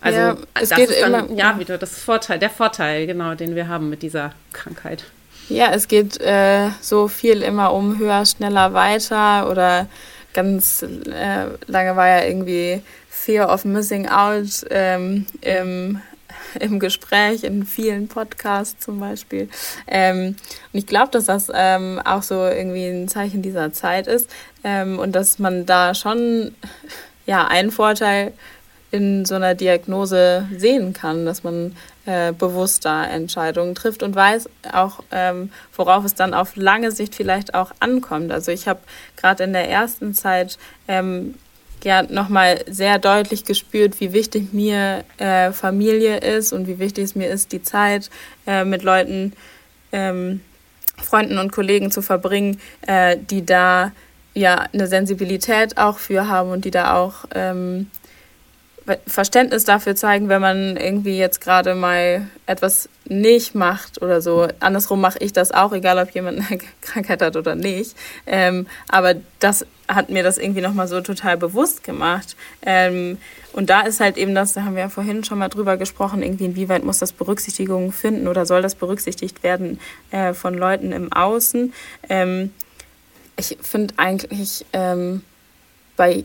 Also ja, es das geht ist dann, immer, ja, wieder das Vorteil, der Vorteil, genau, den wir haben mit dieser Krankheit. Ja, es geht äh, so viel immer um höher, schneller, weiter oder ganz äh, lange war ja irgendwie Fear of Missing Out ähm, im, im Gespräch, in vielen Podcasts zum Beispiel. Ähm, und ich glaube, dass das ähm, auch so irgendwie ein Zeichen dieser Zeit ist ähm, und dass man da schon ja einen Vorteil in so einer Diagnose sehen kann, dass man äh, bewusster Entscheidungen trifft und weiß auch, ähm, worauf es dann auf lange Sicht vielleicht auch ankommt. Also ich habe gerade in der ersten Zeit ähm, ja nochmal sehr deutlich gespürt, wie wichtig mir äh, Familie ist und wie wichtig es mir ist, die Zeit äh, mit Leuten, ähm, Freunden und Kollegen zu verbringen, äh, die da ja eine Sensibilität auch für haben und die da auch ähm, Verständnis dafür zeigen, wenn man irgendwie jetzt gerade mal etwas nicht macht oder so. Andersrum mache ich das auch, egal ob jemand eine Krankheit hat oder nicht. Ähm, aber das hat mir das irgendwie nochmal so total bewusst gemacht. Ähm, und da ist halt eben das, da haben wir ja vorhin schon mal drüber gesprochen, irgendwie inwieweit muss das Berücksichtigung finden oder soll das berücksichtigt werden äh, von Leuten im Außen. Ähm, ich finde eigentlich ähm, bei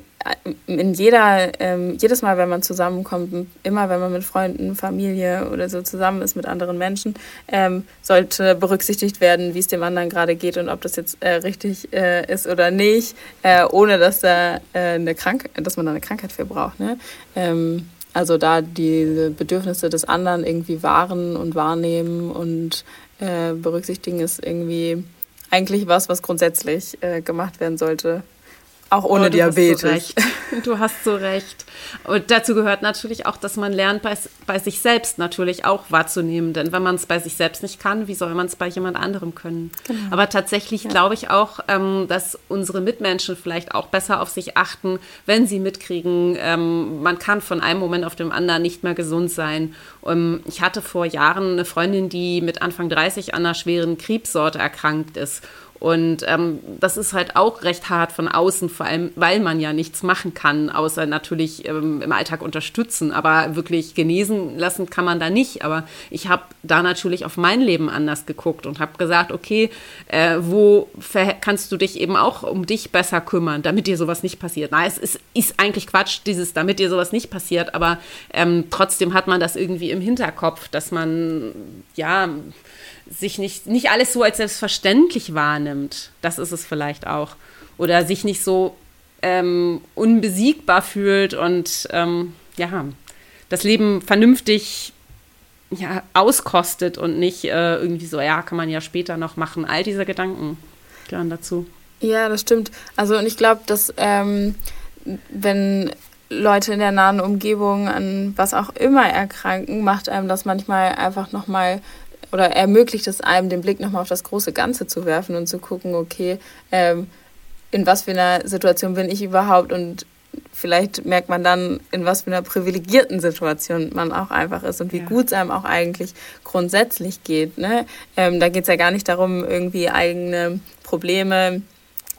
in jeder, ähm, jedes Mal, wenn man zusammenkommt, immer wenn man mit Freunden, Familie oder so zusammen ist mit anderen Menschen, ähm, sollte berücksichtigt werden, wie es dem anderen gerade geht und ob das jetzt äh, richtig äh, ist oder nicht, äh, ohne dass da äh, eine Krank dass man da eine Krankheit für braucht. Ne? Ähm, also da die Bedürfnisse des anderen irgendwie wahren und wahrnehmen und äh, berücksichtigen ist irgendwie eigentlich was, was grundsätzlich äh, gemacht werden sollte auch ohne oh, Diabetes. Hast so du hast so recht. Und dazu gehört natürlich auch, dass man lernt, bei, bei sich selbst natürlich auch wahrzunehmen. Denn wenn man es bei sich selbst nicht kann, wie soll man es bei jemand anderem können? Genau. Aber tatsächlich ja. glaube ich auch, ähm, dass unsere Mitmenschen vielleicht auch besser auf sich achten, wenn sie mitkriegen, ähm, man kann von einem Moment auf den anderen nicht mehr gesund sein. Um, ich hatte vor Jahren eine Freundin, die mit Anfang 30 an einer schweren Krebssorte erkrankt ist. Und ähm, das ist halt auch recht hart von außen, vor allem, weil man ja nichts machen kann, außer natürlich ähm, im Alltag unterstützen. Aber wirklich genesen lassen kann man da nicht. Aber ich habe da natürlich auf mein Leben anders geguckt und habe gesagt, okay, äh, wo kannst du dich eben auch um dich besser kümmern, damit dir sowas nicht passiert? Na, es ist, ist eigentlich Quatsch, dieses, damit dir sowas nicht passiert. Aber ähm, trotzdem hat man das irgendwie im Hinterkopf, dass man, ja, sich nicht, nicht alles so als selbstverständlich wahrnimmt. Das ist es vielleicht auch. Oder sich nicht so ähm, unbesiegbar fühlt und ähm, ja, das Leben vernünftig ja, auskostet und nicht äh, irgendwie so, ja, kann man ja später noch machen. All diese Gedanken gehören dazu. Ja, das stimmt. Also und ich glaube, dass ähm, wenn Leute in der nahen Umgebung an was auch immer erkranken, macht einem das manchmal einfach nochmal oder ermöglicht es einem, den Blick nochmal auf das große Ganze zu werfen und zu gucken, okay, ähm, in was für einer Situation bin ich überhaupt und vielleicht merkt man dann, in was für einer privilegierten Situation man auch einfach ist und wie ja. gut es einem auch eigentlich grundsätzlich geht. Ne? Ähm, da geht es ja gar nicht darum, irgendwie eigene Probleme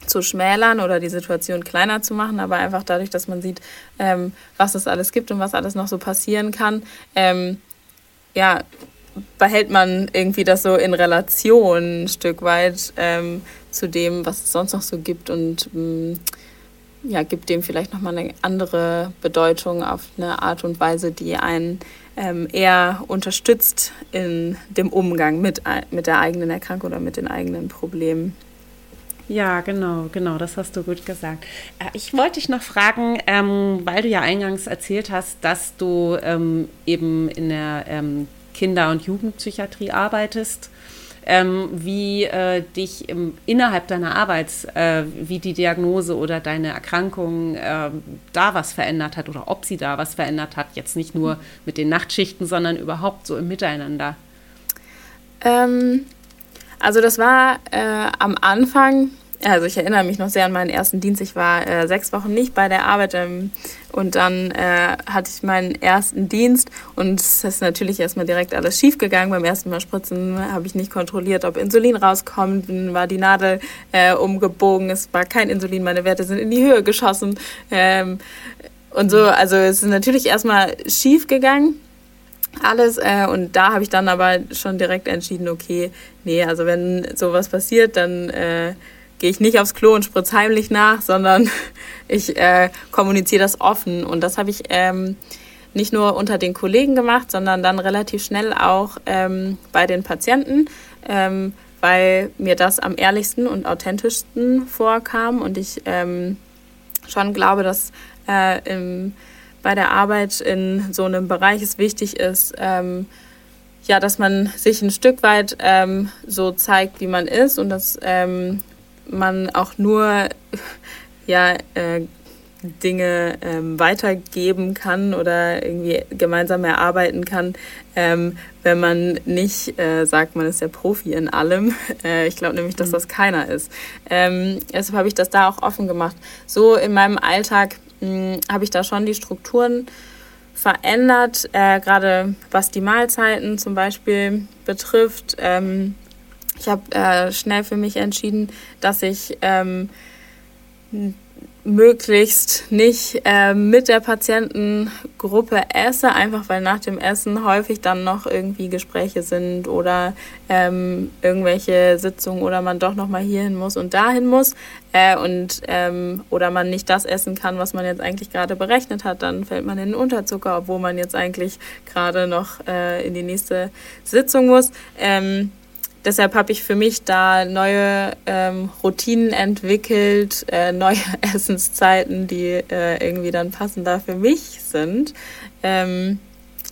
zu schmälern oder die Situation kleiner zu machen, aber einfach dadurch, dass man sieht, ähm, was es alles gibt und was alles noch so passieren kann, ähm, ja, behält man irgendwie das so in Relation ein Stück weit ähm, zu dem, was es sonst noch so gibt und mm, ja, gibt dem vielleicht nochmal eine andere Bedeutung auf eine Art und Weise, die einen ähm, eher unterstützt in dem Umgang mit, mit der eigenen Erkrankung oder mit den eigenen Problemen. Ja, genau, genau, das hast du gut gesagt. Äh, ich wollte dich noch fragen, ähm, weil du ja eingangs erzählt hast, dass du ähm, eben in der ähm, Kinder- und Jugendpsychiatrie arbeitest ähm, wie äh, dich im, innerhalb deiner Arbeit, äh, wie die Diagnose oder deine Erkrankung äh, da was verändert hat oder ob sie da was verändert hat. Jetzt nicht nur mit den Nachtschichten, sondern überhaupt so im Miteinander. Ähm, also das war äh, am Anfang also ich erinnere mich noch sehr an meinen ersten Dienst. Ich war äh, sechs Wochen nicht bei der Arbeit ähm, und dann äh, hatte ich meinen ersten Dienst und es ist natürlich erstmal direkt alles schief gegangen. Beim ersten Mal spritzen habe ich nicht kontrolliert, ob Insulin rauskommt. Dann war die Nadel äh, umgebogen. Es war kein Insulin. Meine Werte sind in die Höhe geschossen. Ähm, und so, also es ist natürlich erstmal schief gegangen alles. Äh, und da habe ich dann aber schon direkt entschieden, okay, nee, also wenn sowas passiert, dann äh, gehe ich nicht aufs Klo und spritze heimlich nach, sondern ich äh, kommuniziere das offen. Und das habe ich ähm, nicht nur unter den Kollegen gemacht, sondern dann relativ schnell auch ähm, bei den Patienten, ähm, weil mir das am ehrlichsten und authentischsten vorkam und ich ähm, schon glaube, dass äh, im, bei der Arbeit in so einem Bereich es wichtig ist, ähm, ja, dass man sich ein Stück weit ähm, so zeigt, wie man ist und dass man auch nur ja, äh, Dinge ähm, weitergeben kann oder irgendwie gemeinsam erarbeiten kann, ähm, wenn man nicht äh, sagt, man ist der Profi in allem. Äh, ich glaube nämlich, dass mhm. das keiner ist. Ähm, deshalb habe ich das da auch offen gemacht. So in meinem Alltag hm, habe ich da schon die Strukturen verändert, äh, gerade was die Mahlzeiten zum Beispiel betrifft. Ähm, ich habe äh, schnell für mich entschieden, dass ich ähm, möglichst nicht äh, mit der Patientengruppe esse, einfach weil nach dem Essen häufig dann noch irgendwie Gespräche sind oder ähm, irgendwelche Sitzungen oder man doch noch mal hierhin muss und dahin muss äh, und ähm, oder man nicht das essen kann, was man jetzt eigentlich gerade berechnet hat, dann fällt man in den Unterzucker, obwohl man jetzt eigentlich gerade noch äh, in die nächste Sitzung muss. Ähm, deshalb habe ich für mich da neue ähm, Routinen entwickelt, äh, neue Essenszeiten, die äh, irgendwie dann passender für mich sind. Ähm,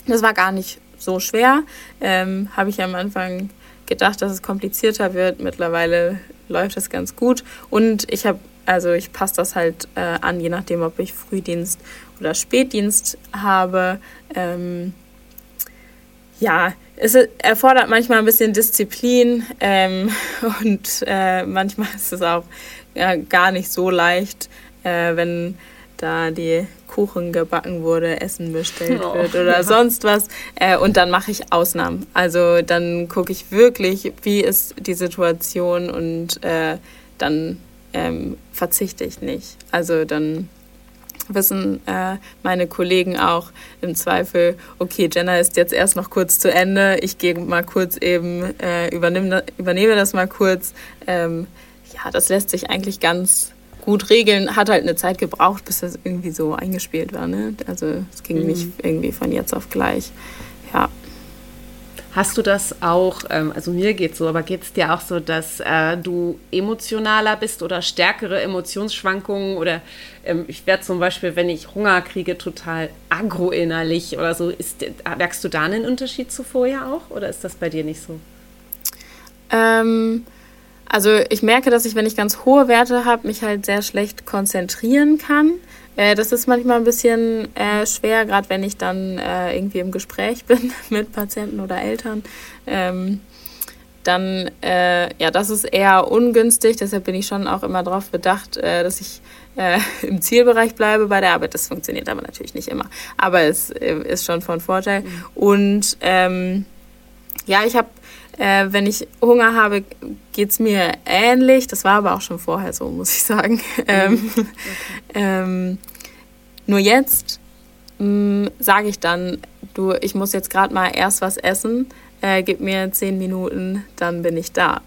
das war gar nicht so schwer. Ähm, habe ich am Anfang gedacht, dass es komplizierter wird. Mittlerweile läuft es ganz gut. Und ich habe, also ich passe das halt äh, an, je nachdem, ob ich Frühdienst oder Spätdienst habe. Ähm, ja, es erfordert manchmal ein bisschen Disziplin ähm, und äh, manchmal ist es auch ja, gar nicht so leicht, äh, wenn da die Kuchen gebacken wurde, Essen bestellt oh, wird oder ja. sonst was. Äh, und dann mache ich Ausnahmen. Also dann gucke ich wirklich, wie ist die Situation und äh, dann ähm, verzichte ich nicht. Also dann wissen äh, meine Kollegen auch im Zweifel, okay, Jenna ist jetzt erst noch kurz zu Ende, ich gehe mal kurz eben, äh, übernehme, übernehme das mal kurz. Ähm, ja, das lässt sich eigentlich ganz gut regeln. Hat halt eine Zeit gebraucht, bis das irgendwie so eingespielt war. Ne? Also es ging mhm. nicht irgendwie von jetzt auf gleich. Ja. Hast du das auch, ähm, also mir geht es so, aber geht es dir auch so, dass äh, du emotionaler bist oder stärkere Emotionsschwankungen oder ähm, ich werde zum Beispiel, wenn ich Hunger kriege, total agro innerlich oder so. Ist, merkst du da einen Unterschied zu vorher auch oder ist das bei dir nicht so? Ähm, also ich merke, dass ich, wenn ich ganz hohe Werte habe, mich halt sehr schlecht konzentrieren kann. Äh, das ist manchmal ein bisschen äh, schwer, gerade wenn ich dann äh, irgendwie im Gespräch bin mit Patienten oder Eltern. Ähm, dann, äh, ja, das ist eher ungünstig. Deshalb bin ich schon auch immer darauf bedacht, äh, dass ich äh, im Zielbereich bleibe bei der Arbeit. Das funktioniert aber natürlich nicht immer. Aber es ist schon von Vorteil. Mhm. Und ähm, ja, ich habe Äh, wenn ich Hunger habe, geht es mir ähnlich. Das war aber auch schon vorher so, muss ich sagen. Mhm. Ähm, okay. ähm, nur jetzt mm, sage ich dann, du, ich muss jetzt gerade mal erst was essen, äh, gib mir zehn Minuten, dann bin ich da.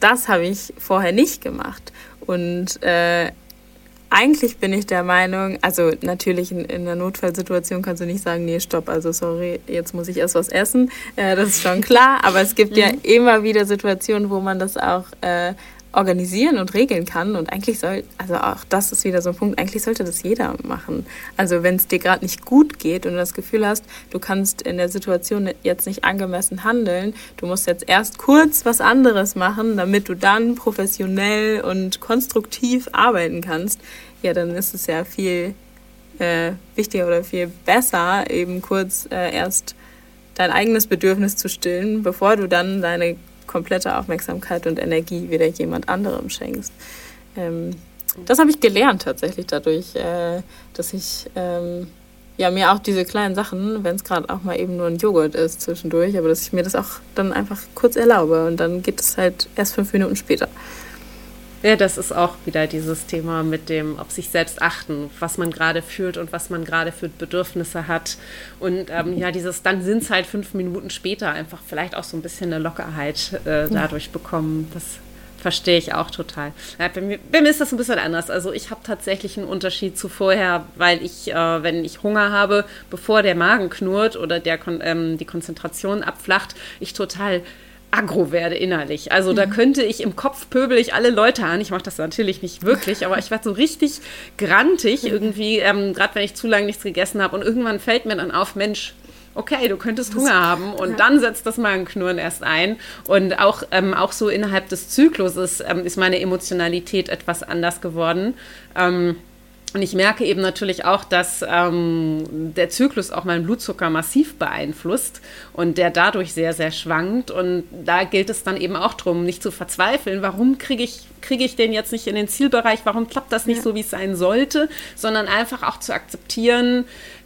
Das habe ich vorher nicht gemacht. Und äh, eigentlich bin ich der Meinung, also natürlich in, in einer Notfallsituation kannst du nicht sagen, nee, stopp, also sorry, jetzt muss ich erst was essen. Äh, das ist schon klar, aber es gibt ja mhm. immer wieder Situationen, wo man das auch äh, organisieren und regeln kann. Und eigentlich soll, also auch das ist wieder so ein Punkt, eigentlich sollte das jeder machen. Also wenn es dir gerade nicht gut geht und du das Gefühl hast, du kannst in der Situation jetzt nicht angemessen handeln, du musst jetzt erst kurz was anderes machen, damit du dann professionell und konstruktiv arbeiten kannst, ja, dann ist es ja viel äh, wichtiger oder viel besser, eben kurz äh, erst dein eigenes Bedürfnis zu stillen, bevor du dann deine komplette Aufmerksamkeit und Energie wieder jemand anderem schenkst. Ähm, das habe ich gelernt tatsächlich dadurch, äh, dass ich ähm, ja, mir auch diese kleinen Sachen, wenn es gerade auch mal eben nur ein Joghurt ist zwischendurch, aber dass ich mir das auch dann einfach kurz erlaube und dann geht es halt erst fünf Minuten später. Ja, das ist auch wieder dieses Thema mit dem auf sich selbst achten, was man gerade fühlt und was man gerade für Bedürfnisse hat. Und ähm, ja, dieses, dann sind es halt fünf Minuten später einfach vielleicht auch so ein bisschen eine Lockerheit äh, dadurch bekommen. Das verstehe ich auch total. Ja, bei, mir, bei, mir, ist das ein bisschen anders. Also ich habe tatsächlich einen Unterschied zu vorher, weil ich, äh, wenn ich Hunger habe, bevor der Magen knurrt oder der, ähm, die Konzentration abflacht, ich total aggro werde innerlich. Also da mhm. könnte ich im Kopf pöbel ich alle Leute an. Ich mache das natürlich nicht wirklich, aber ich werde so richtig grantig irgendwie, ähm, gerade wenn ich zu lange nichts gegessen habe. Und irgendwann fällt mir dann auf, Mensch, okay, du könntest Hunger haben und ja. dann setzt das Magenknurren erst ein. Und auch, ähm, auch so innerhalb des Zykluses ähm, ist meine Emotionalität etwas anders geworden. Ähm, und ich merke eben natürlich auch, dass ähm, der Zyklus auch meinen Blutzucker massiv beeinflusst und der dadurch sehr, sehr schwankt. Und da gilt es dann eben auch darum, nicht zu verzweifeln, warum kriege ich, kriege ich den jetzt nicht in den Zielbereich, warum klappt das nicht ja. so, wie es sein sollte, sondern einfach auch zu akzeptieren,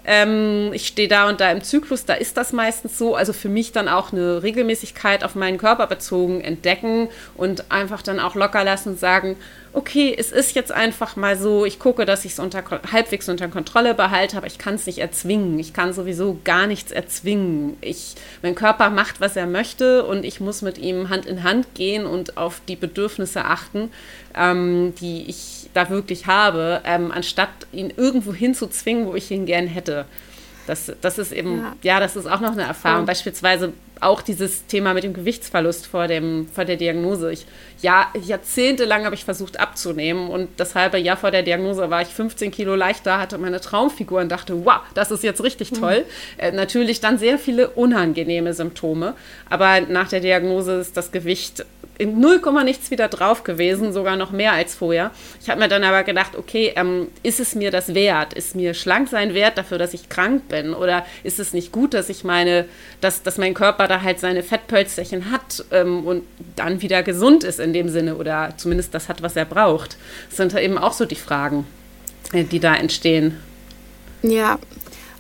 ähm, ich stehe da und da im Zyklus, da ist das meistens so. Also für mich dann auch eine Regelmäßigkeit auf meinen Körper bezogen entdecken und einfach dann auch locker lassen und sagen, okay, es ist jetzt einfach mal so, ich gucke, dass ich es unter, halbwegs unter Kontrolle behalte, aber ich kann es nicht erzwingen. Ich kann sowieso gar nichts erzwingen. Ich, mein Körper macht, was er möchte und ich muss mit ihm Hand in Hand gehen und auf die Bedürfnisse achten, ähm, die ich da wirklich habe, ähm, anstatt ihn irgendwo hinzuzwingen, wo ich ihn gern hätte. Das, das ist eben, ja. ja das ist auch noch eine Erfahrung. Oh. Beispielsweise auch dieses Thema mit dem Gewichtsverlust vor, dem, vor der Diagnose. Ich, ja, jahrzehntelang habe ich versucht abzunehmen und das halbe Jahr vor der Diagnose war ich 15 Kilo leichter, hatte meine Traumfigur und dachte, wow, das ist jetzt richtig mhm. toll. Mhm. Äh, natürlich dann sehr viele unangenehme Symptome, aber nach der Diagnose ist das Gewicht in 0, nichts wieder drauf gewesen, sogar noch mehr als vorher. Ich habe mir dann aber gedacht, okay, ähm, ist es mir das wert? Ist mir schlank sein wert dafür, dass ich krank bin? Oder ist es nicht gut, dass ich meine, dass, dass mein Körper da halt seine Fettpölzerchen hat ähm, und dann wieder gesund ist in dem Sinne oder zumindest das hat, was er braucht? Das sind eben auch so die Fragen, äh, die da entstehen. Ja,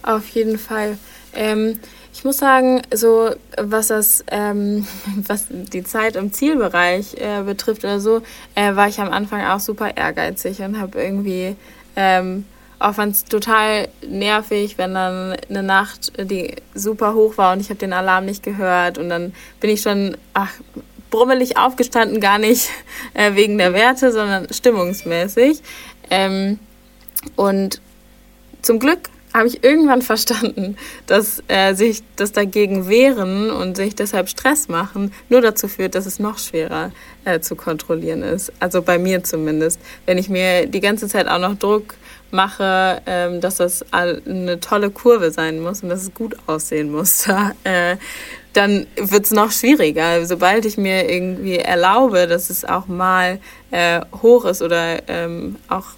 auf jeden Fall. Ähm, ich muss sagen, so was das, ähm, was die Zeit im Zielbereich äh, betrifft oder so, äh, war ich am Anfang auch super ehrgeizig und habe irgendwie ähm, auch fand es total nervig, wenn dann eine Nacht die super hoch war und ich habe den Alarm nicht gehört und dann bin ich schon ach, brummelig aufgestanden, gar nicht äh, wegen der Werte, sondern stimmungsmäßig. Ähm, und zum Glück habe ich irgendwann verstanden, dass äh, sich das dagegen wehren und sich deshalb Stress machen nur dazu führt, dass es noch schwerer äh, zu kontrollieren ist. Also bei mir zumindest. Wenn ich mir die ganze Zeit auch noch Druck mache, ähm, dass das eine tolle Kurve sein muss und dass es gut aussehen muss, äh, dann wird es noch schwieriger. Sobald ich mir irgendwie erlaube, dass es auch mal äh, hoch ist oder ähm, auch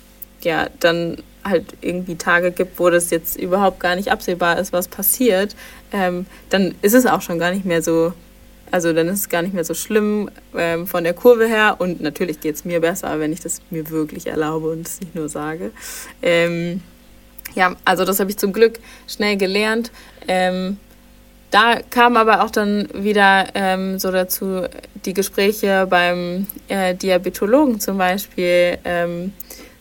ja dann halt irgendwie Tage gibt, wo das jetzt überhaupt gar nicht absehbar ist, was passiert, ähm, dann ist es auch schon gar nicht mehr so, also dann ist es gar nicht mehr so schlimm ähm, von der Kurve her und natürlich geht es mir besser, wenn ich das mir wirklich erlaube und es nicht nur sage. Ähm, ja, also das habe ich zum Glück schnell gelernt. Ähm, da kam aber auch dann wieder ähm, so dazu die Gespräche beim äh, Diabetologen zum Beispiel, ähm,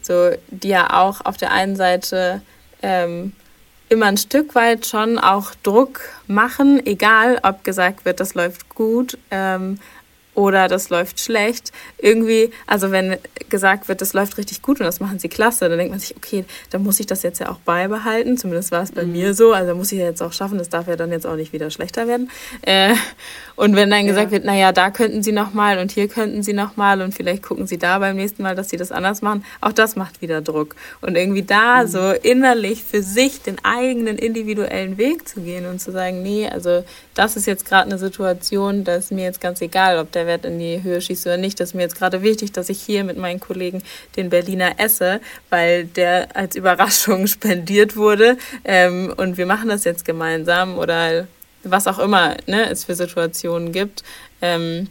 so die ja auch auf der einen Seite ähm, immer ein Stück weit schon auch Druck machen, egal ob gesagt wird, das läuft gut, ähm, oder das läuft schlecht. Irgendwie, also wenn gesagt wird, das läuft richtig gut und das machen sie klasse, dann denkt man sich, okay, dann muss ich das jetzt ja auch beibehalten. Zumindest war es bei mhm. mir so. Also muss ich ja jetzt auch schaffen, das darf ja dann jetzt auch nicht wieder schlechter werden. Äh, und wenn dann gesagt ja. wird, naja, da könnten sie nochmal und hier könnten sie nochmal und vielleicht gucken sie da beim nächsten Mal, dass sie das anders machen, auch das macht wieder Druck. Und irgendwie da mhm. so innerlich für sich den eigenen individuellen Weg zu gehen und zu sagen, nee, also das ist jetzt gerade eine Situation, da ist mir jetzt ganz egal, ob der Wert in die Höhe schießt oder nicht. Das ist mir jetzt gerade wichtig, dass ich hier mit meinen Kollegen den Berliner esse, weil der als Überraschung spendiert wurde. Ähm, und wir machen das jetzt gemeinsam oder was auch immer ne, es für Situationen gibt. Ähm,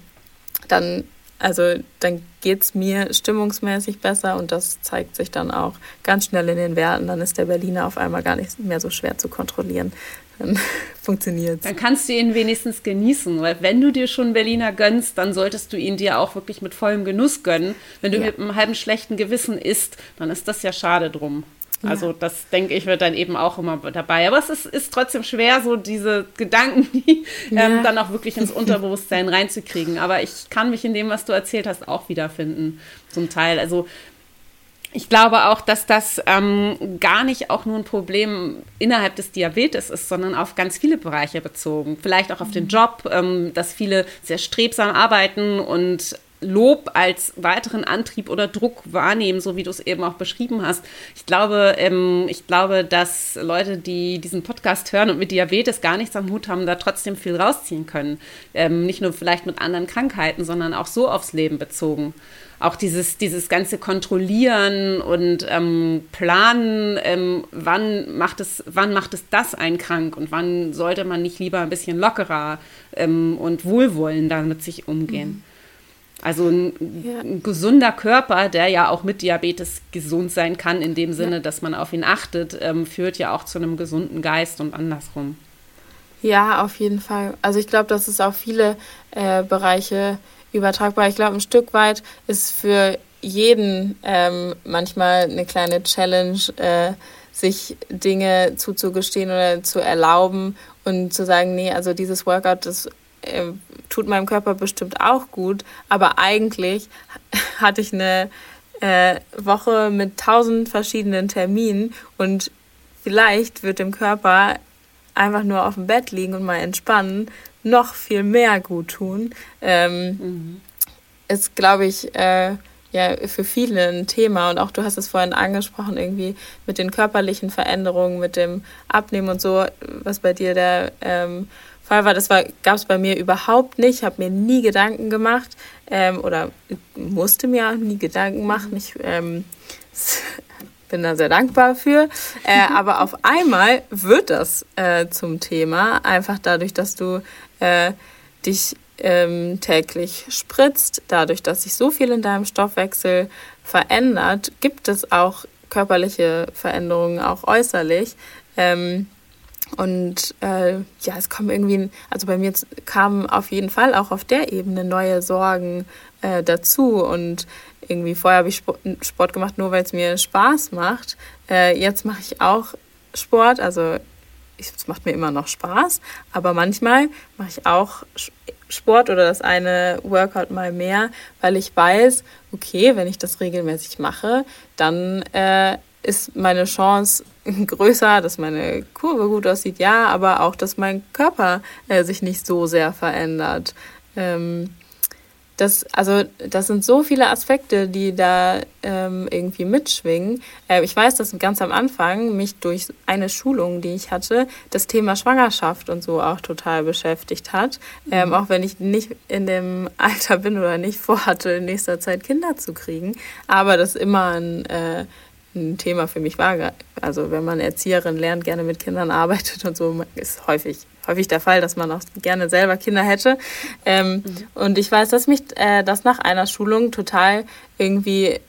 dann also dann geht es mir stimmungsmäßig besser und das zeigt sich dann auch ganz schnell in den Werten. Dann ist der Berliner auf einmal gar nicht mehr so schwer zu kontrollieren dann funktioniert Dann kannst du ihn wenigstens genießen, weil wenn du dir schon Berliner gönnst, dann solltest du ihn dir auch wirklich mit vollem Genuss gönnen. Wenn du ja. mit einem halben schlechten Gewissen isst, dann ist das ja schade drum. Ja. Also das denke ich wird dann eben auch immer dabei. Aber es ist, ist trotzdem schwer, so diese Gedanken, die ähm, ja. ähm, dann auch wirklich ins Unterbewusstsein reinzukriegen. Aber ich kann mich in dem, was du erzählt hast, auch wiederfinden, zum Teil. Also ich glaube auch, dass das ähm, gar nicht auch nur ein Problem innerhalb des Diabetes ist, sondern auf ganz viele Bereiche bezogen. Vielleicht auch auf den Job, ähm, dass viele sehr strebsam arbeiten und Lob als weiteren Antrieb oder Druck wahrnehmen, so wie du es eben auch beschrieben hast. Ich glaube, ähm, ich glaube, dass Leute, die diesen Podcast hören und mit Diabetes gar nichts am Hut haben, da trotzdem viel rausziehen können. Ähm, nicht nur vielleicht mit anderen Krankheiten, sondern auch so aufs Leben bezogen auch dieses, dieses ganze Kontrollieren und ähm, Planen, ähm, wann, macht es, wann macht es das ein krank und wann sollte man nicht lieber ein bisschen lockerer ähm, und wohlwollender mit sich umgehen. Mhm. Also ein, ja. ein, gesunder Körper, der ja auch mit Diabetes gesund sein kann, in dem Sinne, ja. dass man auf ihn achtet, ähm, führt ja auch zu einem gesunden Geist und andersrum. Ja, auf jeden Fall. Also ich glaube, dass es auch viele äh, Bereiche übertragbar. Ich glaube, ein Stück weit ist für jeden ähm, manchmal eine kleine Challenge, äh, sich Dinge zuzugestehen oder zu erlauben und zu sagen, nee, also dieses Workout, das äh, tut meinem Körper bestimmt auch gut, aber eigentlich hatte ich eine äh, Woche mit tausend verschiedenen Terminen und vielleicht wird dem Körper einfach nur auf dem Bett liegen und mal entspannen noch viel mehr gut tun. Ähm, mhm. Ist, glaube ich, äh, ja für viele ein Thema. Und auch du hast es vorhin angesprochen, irgendwie mit den körperlichen Veränderungen, mit dem Abnehmen und so, was bei dir der ähm, Fall war. Das gab es bei mir überhaupt nicht. Ich habe mir nie Gedanken gemacht ähm, oder musste mir auch nie Gedanken machen. Ich ähm, bin da sehr dankbar für. Äh, aber auf einmal wird das äh, zum Thema, einfach dadurch, dass du äh, dich ähm, täglich spritzt, dadurch, dass sich so viel in deinem Stoffwechsel verändert, gibt es auch körperliche Veränderungen, auch äußerlich. Ähm, und äh, ja, es kommen irgendwie, also bei mir kamen auf jeden Fall auch auf der Ebene neue Sorgen äh, dazu. Und irgendwie vorher habe ich Sport, gemacht, nur weil es mir Spaß macht. Äh, jetzt mache ich auch Sport, also es macht mir immer noch Spaß, aber manchmal mache ich auch Sport oder das eine Workout mal mehr, weil ich weiß, okay, wenn ich das regelmäßig mache, dann äh, ist meine Chance größer, dass meine Kurve gut aussieht, ja, aber auch, dass mein Körper äh, sich nicht so sehr verändert. Ähm, das, also, das sind so viele Aspekte, die da ähm, irgendwie mitschwingen. Äh, ich weiß, dass ganz am Anfang mich durch eine Schulung, die ich hatte, das Thema Schwangerschaft und so auch total beschäftigt hat. Ähm, mhm. auch wenn ich nicht in dem Alter bin oder nicht vorhatte, in nächster Zeit Kinder zu kriegen. Aber das immer ein, äh, ein Thema für mich war. Also wenn man Erzieherin lernt, gerne mit Kindern arbeitet und so, ist häufig häufig der Fall, dass man auch gerne selber Kinder hätte. Ähm, mhm. Und ich weiß, dass mich äh, das nach einer Schulung total irgendwie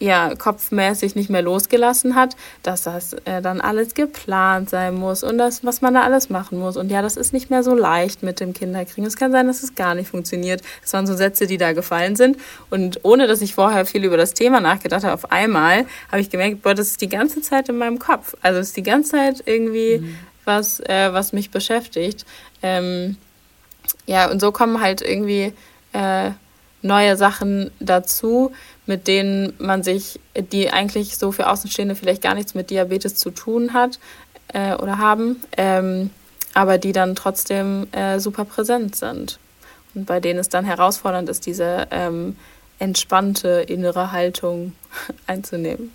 ja kopfmäßig nicht mehr losgelassen hat, dass das äh, dann alles geplant sein muss und das, was man da alles machen muss. Und ja, das ist nicht mehr so leicht mit dem Kinderkriegen. Es kann sein, dass es gar nicht funktioniert. Das waren so Sätze, die da gefallen sind. Und ohne dass ich vorher viel über das Thema nachgedacht habe, auf einmal habe ich gemerkt, boah, das ist die ganze Zeit in meinem Kopf. Also es ist die ganze Zeit irgendwie mhm. was, äh, was mich beschäftigt. Ähm, ja, und so kommen halt irgendwie äh, neue Sachen dazu, mit denen man sich, die eigentlich so für Außenstehende vielleicht gar nichts mit Diabetes zu tun hat äh, oder haben, ähm, aber die dann trotzdem äh, super präsent sind. Und bei denen es dann herausfordernd ist, diese ähm, entspannte innere Haltung einzunehmen.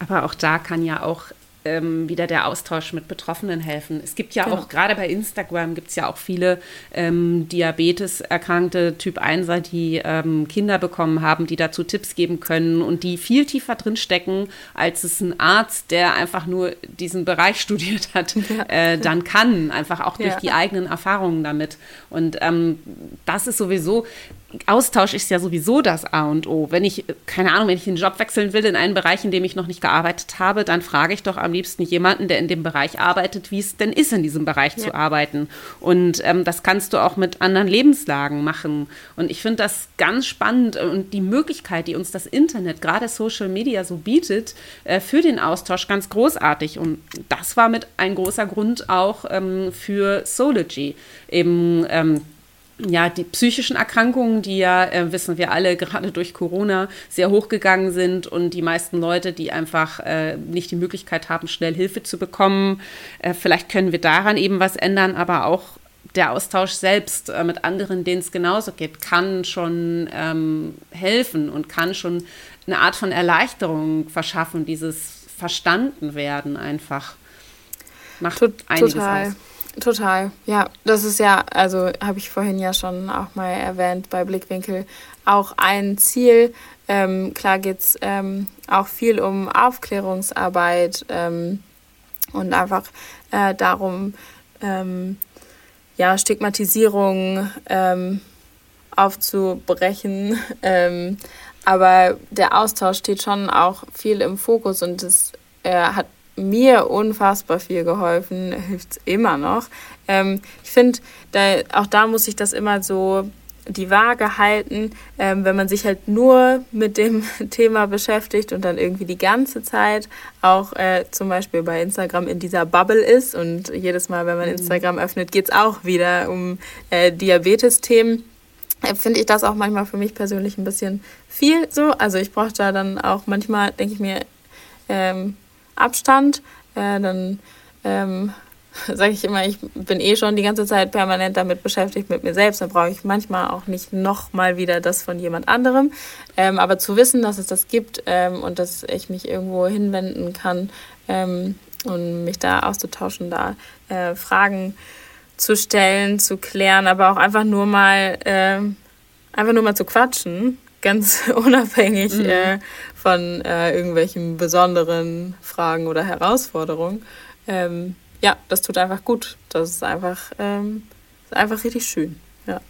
Aber auch da kann ja auch ähm, wieder der Austausch mit Betroffenen helfen. Es gibt ja genau. auch, gerade bei Instagram gibt es ja auch viele ähm, Diabetes-erkrankte Typ 1er, die ähm, Kinder bekommen haben, die dazu Tipps geben können und die viel tiefer drin stecken, als es ein Arzt, der einfach nur diesen Bereich studiert hat, ja. äh, dann kann, einfach auch durch ja. die eigenen Erfahrungen damit. Und ähm, das ist sowieso, Austausch ist ja sowieso das A und O. Wenn ich, keine Ahnung, wenn ich einen Job wechseln will in einen Bereich, in dem ich noch nicht gearbeitet habe, dann frage ich doch am liebsten jemanden, der in dem Bereich arbeitet, wie es denn ist, in diesem Bereich ja. zu arbeiten. Und ähm, das kannst du auch mit anderen Lebenslagen machen. Und ich finde das ganz spannend und die Möglichkeit, die uns das Internet, gerade Social Media so bietet, äh, für den Austausch ganz großartig. Und das war mit ein großer Grund auch ähm, für Sology. Eben ähm, ja, die psychischen Erkrankungen, die ja, äh, wissen wir alle, gerade durch Corona sehr hochgegangen sind und die meisten Leute, die einfach äh, nicht die Möglichkeit haben, schnell Hilfe zu bekommen, äh, vielleicht können wir daran eben was ändern, aber auch der Austausch selbst äh, mit anderen, denen es genauso geht, kann schon ähm, helfen und kann schon eine Art von Erleichterung verschaffen, dieses verstanden werden einfach. Macht Tot, einiges total. aus. Total, ja. Das ist ja, also habe ich vorhin ja schon auch mal erwähnt bei Blickwinkel, auch ein Ziel. Ähm, klar geht es ähm, auch viel um Aufklärungsarbeit ähm, und einfach äh, darum, ähm, ja, Stigmatisierung ähm, aufzubrechen. Ähm, aber der Austausch steht schon auch viel im Fokus und es äh, hat mir unfassbar viel geholfen, hilft es immer noch. Ähm, ich finde, da, auch da muss ich das immer so die Waage halten, ähm, wenn man sich halt nur mit dem Thema beschäftigt und dann irgendwie die ganze Zeit auch äh, zum Beispiel bei Instagram in dieser Bubble ist und jedes Mal, wenn man mhm. Instagram öffnet, geht es auch wieder um äh, Diabetes-Themen. Äh, Finde ich das auch manchmal für mich persönlich ein bisschen viel so. Also ich brauche da dann auch manchmal, denke ich mir, ähm, Abstand. Äh, dann ähm, sage ich immer, ich bin eh schon die ganze Zeit permanent damit beschäftigt mit mir selbst. Dann brauche ich manchmal auch nicht nochmal wieder das von jemand anderem. Ähm, aber zu wissen, dass es das gibt ähm, und dass ich mich irgendwo hinwenden kann ähm, und mich da auszutauschen, da äh, Fragen zu stellen, zu klären, aber auch einfach nur mal, äh, einfach nur mal zu quatschen ganz unabhängig mhm. äh, von äh, irgendwelchen besonderen Fragen oder Herausforderungen. Ähm, ja, das tut einfach gut. Das ist einfach, ähm, ist einfach richtig schön. Ja.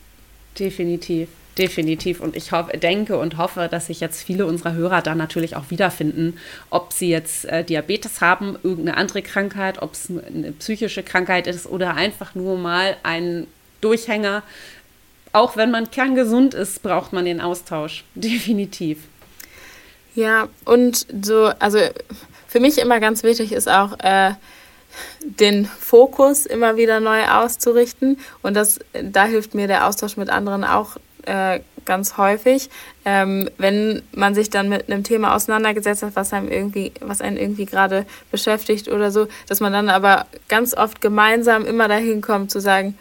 Definitiv. Definitiv. Und ich hoffe, denke und hoffe, dass sich jetzt viele unserer Hörer da natürlich auch wiederfinden, ob sie jetzt äh, Diabetes haben, irgendeine andere Krankheit, ob es eine psychische Krankheit ist oder einfach nur mal ein Durchhänger, auch wenn man kerngesund ist, braucht man den Austausch. Definitiv. Ja, und so, also für mich immer ganz wichtig ist auch, äh, den Fokus immer wieder neu auszurichten. Und das, da hilft mir der Austausch mit anderen auch äh, ganz häufig. Ähm, wenn man sich dann mit einem Thema auseinandergesetzt hat, was einem irgendwie, was einen irgendwie gerade beschäftigt oder so, dass man dann aber ganz oft gemeinsam immer dahin kommt zu sagen,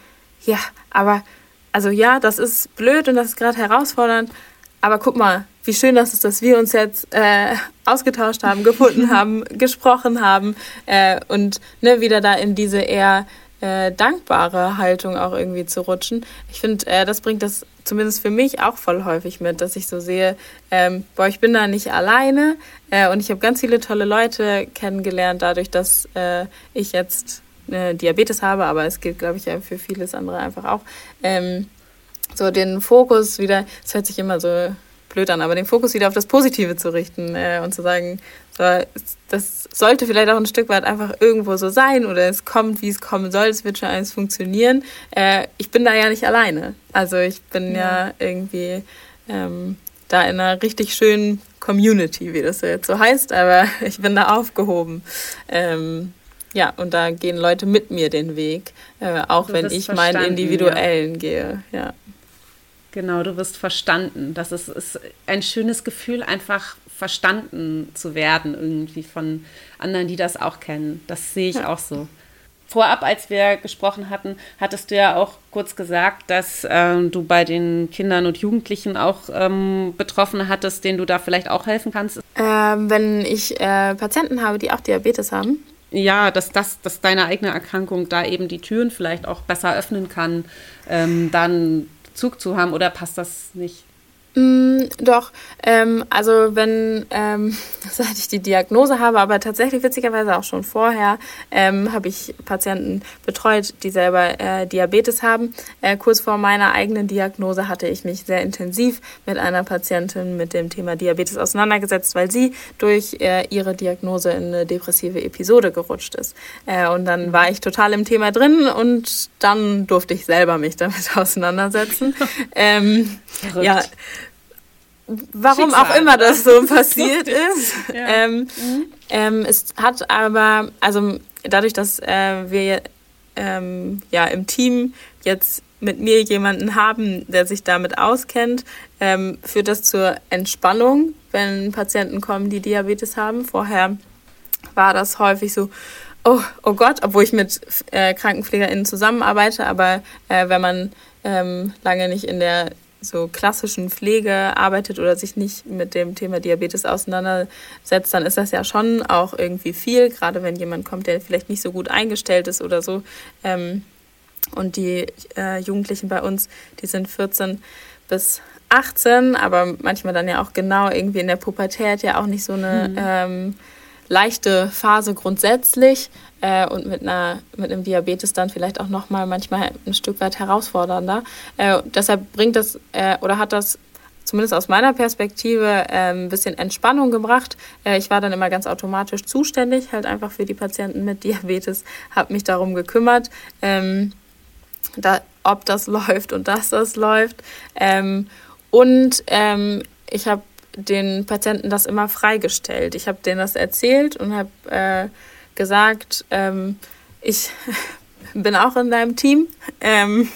ja, aber also ja, das ist blöd und das ist gerade herausfordernd, aber guck mal, wie schön das ist, dass wir uns jetzt äh, ausgetauscht haben, gefunden haben, gesprochen haben äh, und ne, wieder da in diese eher äh, dankbare Haltung auch irgendwie zu rutschen. Ich finde, äh, das bringt das zumindest für mich auch voll häufig mit, dass ich so sehe, ähm, boah, ich bin da nicht alleine äh, und ich habe ganz viele tolle Leute kennengelernt, dadurch, dass äh, ich jetzt äh, Diabetes habe, aber es gilt, glaube ich, ja für vieles andere einfach auch. Ähm, so den Fokus wieder, es hört sich immer so blöd an, aber den Fokus wieder auf das Positive zu richten äh, und zu sagen, so, das sollte vielleicht auch ein Stück weit einfach irgendwo so sein oder es kommt, wie es kommen soll, es wird schon alles funktionieren. Äh, ich bin da ja nicht alleine. Also ich bin ja, ja irgendwie ähm, da in einer richtig schönen Community, wie das jetzt so heißt, aber ich bin da aufgehoben. Ähm, ja, und da gehen Leute mit mir den Weg, äh, auch du wenn ich meinen individuellen ja. gehe. Ja. Genau, du wirst verstanden. Das ist, ist ein schönes Gefühl, einfach verstanden zu werden, irgendwie von anderen, die das auch kennen. Das sehe ich ja. auch so. Vorab, als wir gesprochen hatten, hattest du ja auch kurz gesagt, dass ähm, du bei den Kindern und Jugendlichen auch ähm, Betroffene hattest, denen du da vielleicht auch helfen kannst. Ähm, wenn ich äh, Patienten habe, die auch Diabetes haben. Ja, dass, das, dass deine eigene Erkrankung da eben die Türen vielleicht auch besser öffnen kann, ähm, dann Zug zu haben oder passt das nicht? Mm, doch, ähm, also wenn, ähm, seit ich die Diagnose habe, aber tatsächlich witzigerweise auch schon vorher, ähm, habe ich Patienten betreut, die selber äh, Diabetes haben. Äh, kurz vor meiner eigenen Diagnose hatte ich mich sehr intensiv mit einer Patientin mit dem Thema Diabetes auseinandergesetzt, weil sie durch äh, ihre Diagnose in eine depressive Episode gerutscht ist. Äh, und dann war ich total im Thema drin und dann durfte ich selber mich damit auseinandersetzen. ähm, ja warum Schicksal, auch immer oder? das so passiert ist. ja. ähm, mhm. ähm, es hat aber, also dadurch, dass äh, wir ähm, ja im Team jetzt mit mir jemanden haben, der sich damit auskennt, ähm, führt das zur Entspannung, wenn Patienten kommen, die Diabetes haben. Vorher war das häufig so, oh, oh Gott, obwohl ich mit äh, KrankenpflegerInnen zusammenarbeite, aber äh, wenn man ähm, lange nicht in der so klassischen Pflege arbeitet oder sich nicht mit dem Thema Diabetes auseinandersetzt, dann ist das ja schon auch irgendwie viel, gerade wenn jemand kommt, der vielleicht nicht so gut eingestellt ist oder so. Ähm, und die äh, Jugendlichen bei uns, die sind 14 bis 18, aber manchmal dann ja auch genau irgendwie in der Pubertät ja auch nicht so eine mhm. ähm, leichte Phase grundsätzlich äh, und mit, einer, mit einem Diabetes dann vielleicht auch nochmal manchmal ein Stück weit herausfordernder. Äh, deshalb bringt das äh, oder hat das zumindest aus meiner Perspektive äh, ein bisschen Entspannung gebracht. Äh, ich war dann immer ganz automatisch zuständig, halt einfach für die Patienten mit Diabetes, habe mich darum gekümmert, ähm, da, ob das läuft und dass das läuft. Ähm, und ähm, ich habe den Patienten das immer freigestellt. Ich habe denen das erzählt und habe äh, gesagt, ähm, ich bin auch in deinem Team. Ähm,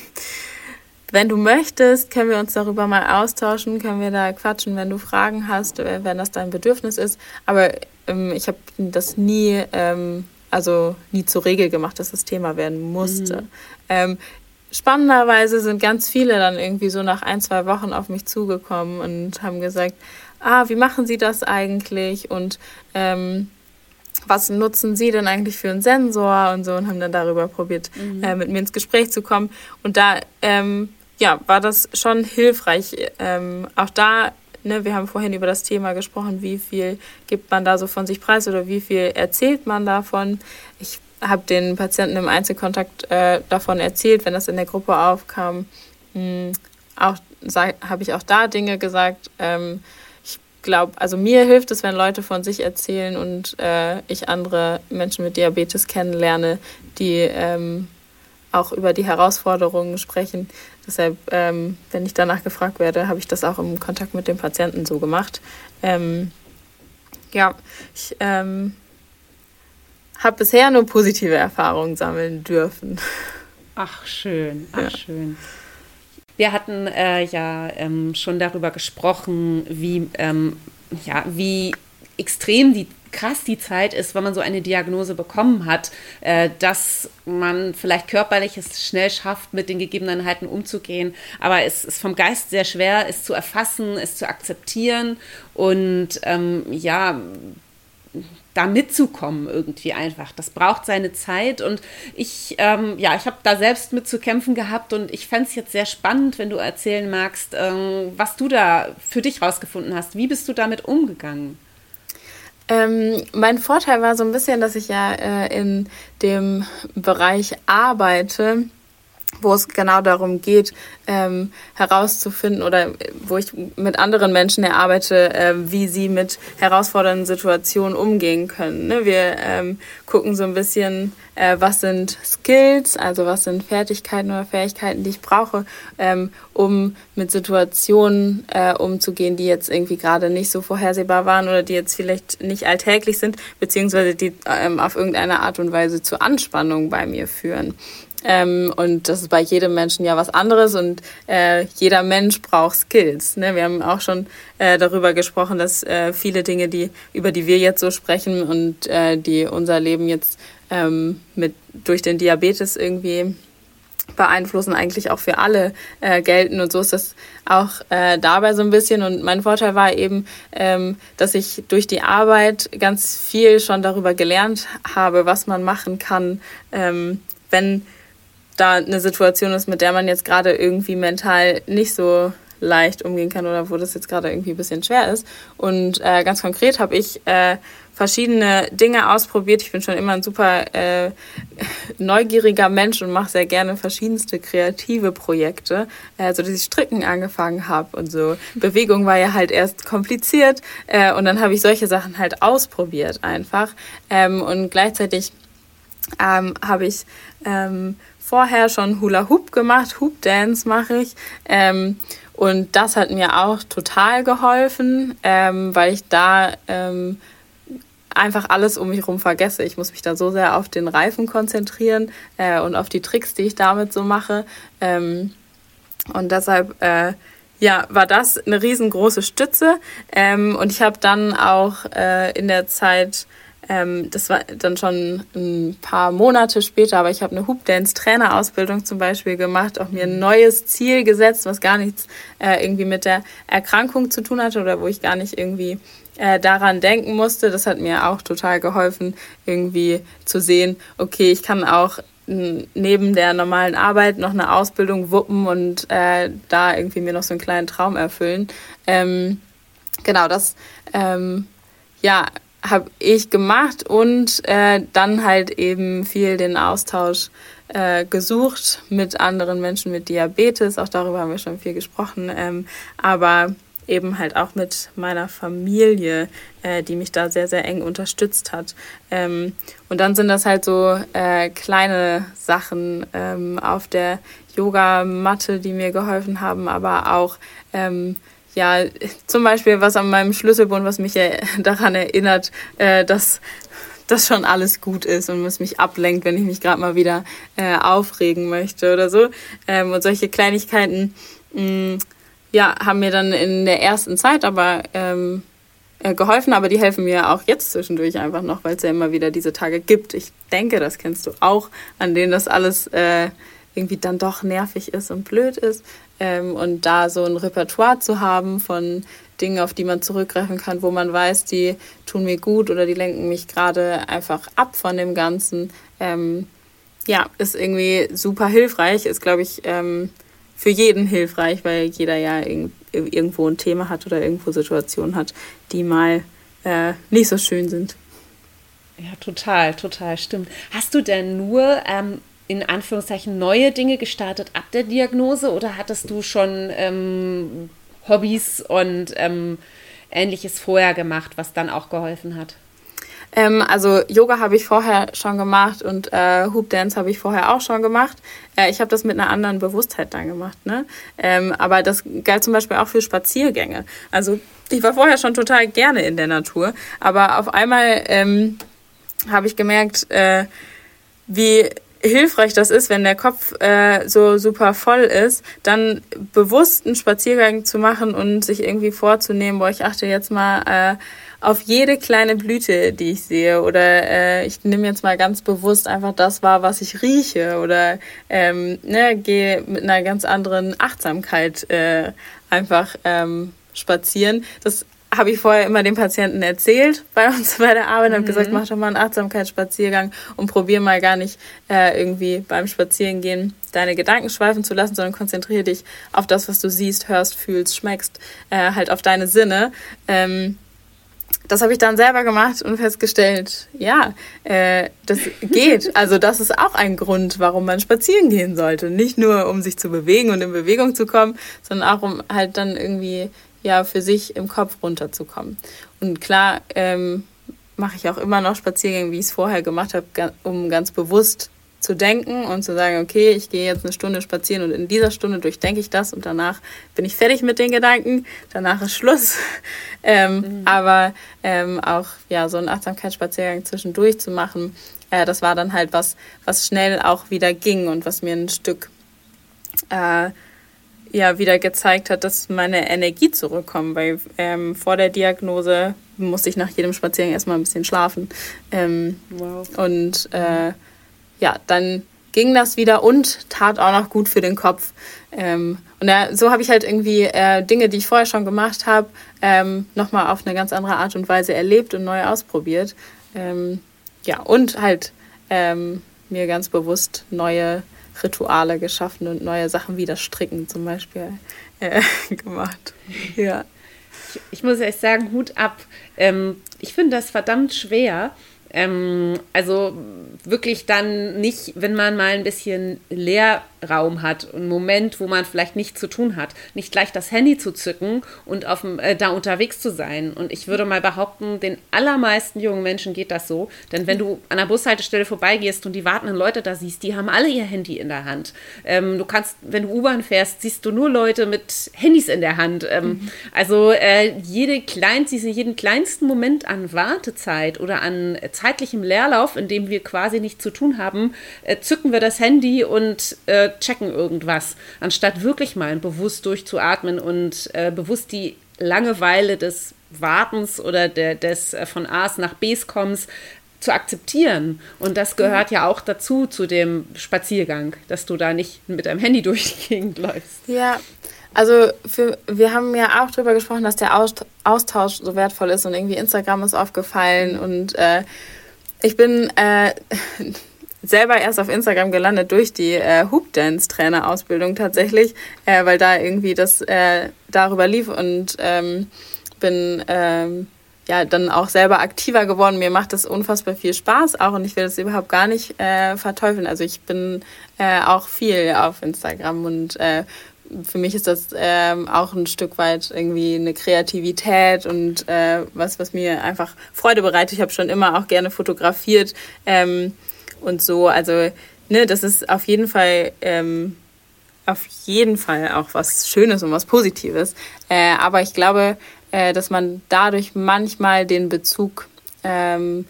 wenn du möchtest, können wir uns darüber mal austauschen, können wir da quatschen, wenn du Fragen hast, äh, wenn das dein Bedürfnis ist. Aber ähm, ich habe das nie, ähm, also nie zur Regel gemacht, dass das Thema werden musste. Mhm. Ähm, spannenderweise sind ganz viele dann irgendwie so nach ein, zwei Wochen auf mich zugekommen und haben gesagt, ah, wie machen Sie das eigentlich? Und ähm, was nutzen Sie denn eigentlich für einen Sensor und so und haben dann darüber probiert, mhm. äh, mit mir ins Gespräch zu kommen. Und da ähm, ja, war das schon hilfreich. Ähm, auch da, ne, wir haben vorhin über das Thema gesprochen, wie viel gibt man da so von sich preis oder wie viel erzählt man davon. Ich habe den Patienten im Einzelkontakt äh, davon erzählt, wenn das in der Gruppe aufkam. Hm, auch habe ich auch da Dinge gesagt. Ähm, glaube, also mir hilft es, wenn Leute von sich erzählen und äh, ich andere Menschen mit Diabetes kennenlerne, die ähm, auch über die Herausforderungen sprechen. Deshalb, ähm, wenn ich danach gefragt werde, habe ich das auch im Kontakt mit dem Patienten so gemacht. Ähm, ja, ich ähm, habe bisher nur positive Erfahrungen sammeln dürfen. Ach schön, ach ja. schön. Wir hatten äh, ja ähm, schon darüber gesprochen, wie, ähm, ja, wie extrem die krass die Zeit ist, wenn man so eine Diagnose bekommen hat, äh, dass man vielleicht körperlich es schnell schafft, mit den Gegebenheiten umzugehen, aber es ist vom Geist sehr schwer, es zu erfassen, es zu akzeptieren. Und ähm, ja, da mitzukommen irgendwie einfach. Das braucht seine Zeit und ich, ähm, ja, ich habe da selbst mit zu kämpfen gehabt und ich fände es jetzt sehr spannend, wenn du erzählen magst, ähm, was du da für dich rausgefunden hast. Wie bist du damit umgegangen? Ähm, mein Vorteil war so ein bisschen, dass ich ja äh, in dem Bereich arbeite, wo es genau darum geht, ähm, herauszufinden oder wo ich mit anderen Menschen erarbeite, äh, wie sie mit herausfordernden Situationen umgehen können. Ne? Wir ähm, gucken so ein bisschen, äh, was sind Skills, also was sind Fertigkeiten oder Fähigkeiten, die ich brauche, ähm, um mit Situationen äh, umzugehen, die jetzt irgendwie gerade nicht so vorhersehbar waren oder die jetzt vielleicht nicht alltäglich sind, beziehungsweise die ähm, auf irgendeine Art und Weise zu Anspannung bei mir führen. Ähm, und das ist bei jedem Menschen ja was anderes und äh, jeder Mensch braucht Skills. Ne? Wir haben auch schon äh, darüber gesprochen, dass äh, viele Dinge, die, über die wir jetzt so sprechen und äh, die unser Leben jetzt ähm, mit, durch den Diabetes irgendwie beeinflussen, eigentlich auch für alle äh, gelten. Und so ist das auch äh, dabei so ein bisschen. Und mein Vorteil war eben, ähm, dass ich durch die Arbeit ganz viel schon darüber gelernt habe, was man machen kann, ähm, wenn da eine Situation ist, mit der man jetzt gerade irgendwie mental nicht so leicht umgehen kann oder wo das jetzt gerade irgendwie ein bisschen schwer ist. Und äh, ganz konkret habe ich äh, verschiedene Dinge ausprobiert. Ich bin schon immer ein super äh, neugieriger Mensch und mache sehr gerne verschiedenste kreative Projekte, äh, so dass ich Stricken angefangen habe und so. Bewegung war ja halt erst kompliziert äh, und dann habe ich solche Sachen halt ausprobiert einfach ähm, und gleichzeitig ähm, habe ich ähm, vorher schon Hula Hoop gemacht, Hoop Dance mache ich. Ähm, und das hat mir auch total geholfen, ähm, weil ich da ähm, einfach alles um mich herum vergesse. Ich muss mich da so sehr auf den Reifen konzentrieren äh, und auf die Tricks, die ich damit so mache. Ähm, und deshalb äh, ja, war das eine riesengroße Stütze. Ähm, und ich habe dann auch äh, in der Zeit ähm, das war dann schon ein paar Monate später, aber ich habe eine Hoop Dance Trainerausbildung zum Beispiel gemacht, auch mir ein neues Ziel gesetzt, was gar nichts äh, irgendwie mit der Erkrankung zu tun hatte oder wo ich gar nicht irgendwie äh, daran denken musste. Das hat mir auch total geholfen, irgendwie zu sehen, okay, ich kann auch neben der normalen Arbeit noch eine Ausbildung wuppen und äh, da irgendwie mir noch so einen kleinen Traum erfüllen. Ähm, genau, das ähm, ja, habe ich gemacht und äh, dann halt eben viel den Austausch äh, gesucht mit anderen Menschen mit Diabetes. Auch darüber haben wir schon viel gesprochen. Ähm, aber eben halt auch mit meiner Familie, äh, die mich da sehr, sehr eng unterstützt hat. Ähm, und dann sind das halt so äh, kleine Sachen ähm, auf der Yogamatte, die mir geholfen haben, aber auch ähm, ja, zum Beispiel was an meinem Schlüsselbund, was mich ja daran erinnert, äh, dass das schon alles gut ist und es mich ablenkt, wenn ich mich gerade mal wieder äh, aufregen möchte oder so. Ähm, und solche Kleinigkeiten, mh, mm, ja, haben mir dann in der ersten Zeit aber ähm, äh, geholfen, aber die helfen mir auch jetzt zwischendurch einfach noch, weil es ja immer wieder diese Tage gibt. Ich denke, das kennst du auch, an denen das alles äh, irgendwie dann doch nervig ist und blöd ist. Ähm, und da so ein Repertoire zu haben von Dingen, auf die man zurückgreifen kann, wo man weiß, die tun mir gut oder die lenken mich gerade einfach ab von dem Ganzen, ähm, ja, ist irgendwie super hilfreich, ist, glaube ich, ähm, für jeden hilfreich, weil jeder ja irgendwo ein Thema hat oder irgendwo Situationen hat, die mal äh, nicht so schön sind. Ja, total, total, stimmt. Hast du denn nur ähm, in Anführungszeichen neue Dinge gestartet ab der Diagnose oder hattest du schon ähm, Hobbys und ähm, ähnliches vorher gemacht, was dann auch geholfen hat? Ähm, also Yoga habe ich vorher schon gemacht und äh, Hoop Dance habe ich vorher auch schon gemacht. Äh, ich habe das mit einer anderen Bewusstheit dann gemacht. Ne? Ähm, aber das galt zum Beispiel auch für Spaziergänge. Also ich war vorher schon total gerne in der Natur, aber auf einmal ähm, habe ich gemerkt, äh, wie hilfreich das ist, wenn der Kopf äh, so super voll ist, dann bewusst einen Spaziergang zu machen und sich irgendwie vorzunehmen, boah, ich achte jetzt mal äh, auf jede kleine Blüte, die ich sehe oder äh, ich nehme jetzt mal ganz bewusst einfach das wahr, was ich rieche oder ähm, ne, gehe mit einer ganz anderen Achtsamkeit äh, einfach ähm, spazieren. Das habe ich vorher immer den Patienten erzählt bei uns bei der Arbeit und habe gesagt, mhm. mach doch mal einen Achtsamkeitsspaziergang und probier mal gar nicht äh, irgendwie beim Spazierengehen deine Gedanken schweifen zu lassen, sondern konzentriere dich auf das, was du siehst, hörst, fühlst, schmeckst, äh, halt auf deine Sinne. Ähm, das habe ich dann selber gemacht und festgestellt, ja, äh, das geht. Also das ist auch ein Grund, warum man spazieren gehen sollte. Nicht nur, um sich zu bewegen und in Bewegung zu kommen, sondern auch, um halt dann irgendwie ja für sich im Kopf runterzukommen. Und klar ähm, mache ich auch immer noch Spaziergänge, wie ich es vorher gemacht habe, um ganz bewusst zu denken und zu sagen, okay, ich gehe jetzt eine Stunde spazieren und in dieser Stunde durchdenke ich das und danach bin ich fertig mit den Gedanken, danach ist Schluss. ähm, mhm. Aber ähm, auch ja so einen Achtsamkeitsspaziergang zwischendurch zu machen, äh, das war dann halt was, was schnell auch wieder ging und was mir ein Stück äh, ja wieder gezeigt hat, dass meine Energie zurückkommt, weil ähm, vor der Diagnose musste ich nach jedem Spaziergang erstmal ein bisschen schlafen. Ähm, wow. Und äh, ja, dann ging das wieder und tat auch noch gut für den Kopf. Ähm, und ja, so habe ich halt irgendwie äh, Dinge, die ich vorher schon gemacht habe, ähm, nochmal auf eine ganz andere Art und Weise erlebt und neu ausprobiert. Ähm, ja, und halt ähm, mir ganz bewusst neue Rituale geschaffen und neue Sachen wie das Stricken zum Beispiel äh, gemacht. Ja. Ich, ich, muss echt sagen, Hut ab. Ähm, ich finde das verdammt schwer ähm, also wirklich dann nicht, wenn man mal ein bisschen Leerraum hat, einen Moment, wo man vielleicht nichts zu tun hat, nicht gleich das Handy zu zücken und auf, äh, da unterwegs zu sein. Und ich würde mal behaupten, den allermeisten jungen Menschen geht das so. Denn wenn du an der Bushaltestelle vorbeigehst und die wartenden Leute da siehst, die haben alle ihr Handy in der Hand. Ähm, du kannst, wenn du U-Bahn fährst, siehst du nur Leute mit Handys in der Hand. Ähm, mhm. Also äh, jede klein, jeden kleinsten Moment an Wartezeit oder an Zeit zeitlichem Leerlauf, in dem wir quasi nichts zu tun haben, äh, zücken wir das Handy und äh, checken irgendwas, anstatt wirklich mal bewusst durchzuatmen und äh, bewusst die Langeweile des Wartens oder der, des äh, von A's nach B's kommens zu akzeptieren. Und das gehört ja auch dazu, zu dem Spaziergang, dass du da nicht mit deinem Handy durch die Gegend läufst. Ja, also für, wir haben ja auch darüber gesprochen, dass der Austausch so wertvoll ist und irgendwie Instagram ist aufgefallen und äh, ich bin äh, selber erst auf Instagram gelandet durch die äh, Hoop Dance Trainer Ausbildung tatsächlich, äh, weil da irgendwie das äh, darüber lief und ähm, bin ähm, ja dann auch selber aktiver geworden. Mir macht das unfassbar viel Spaß auch und ich will das überhaupt gar nicht äh, verteufeln. Also ich bin äh, auch viel auf Instagram und für mich ist das ähm, auch ein Stück weit irgendwie eine Kreativität und äh, was, was mir einfach Freude bereitet. Ich habe schon immer auch gerne fotografiert ähm, und so. Also, ne, das ist auf jeden Fall, ähm, auf jeden Fall auch was Schönes und was Positives. Äh, aber ich glaube, äh, dass man dadurch manchmal den Bezug ähm,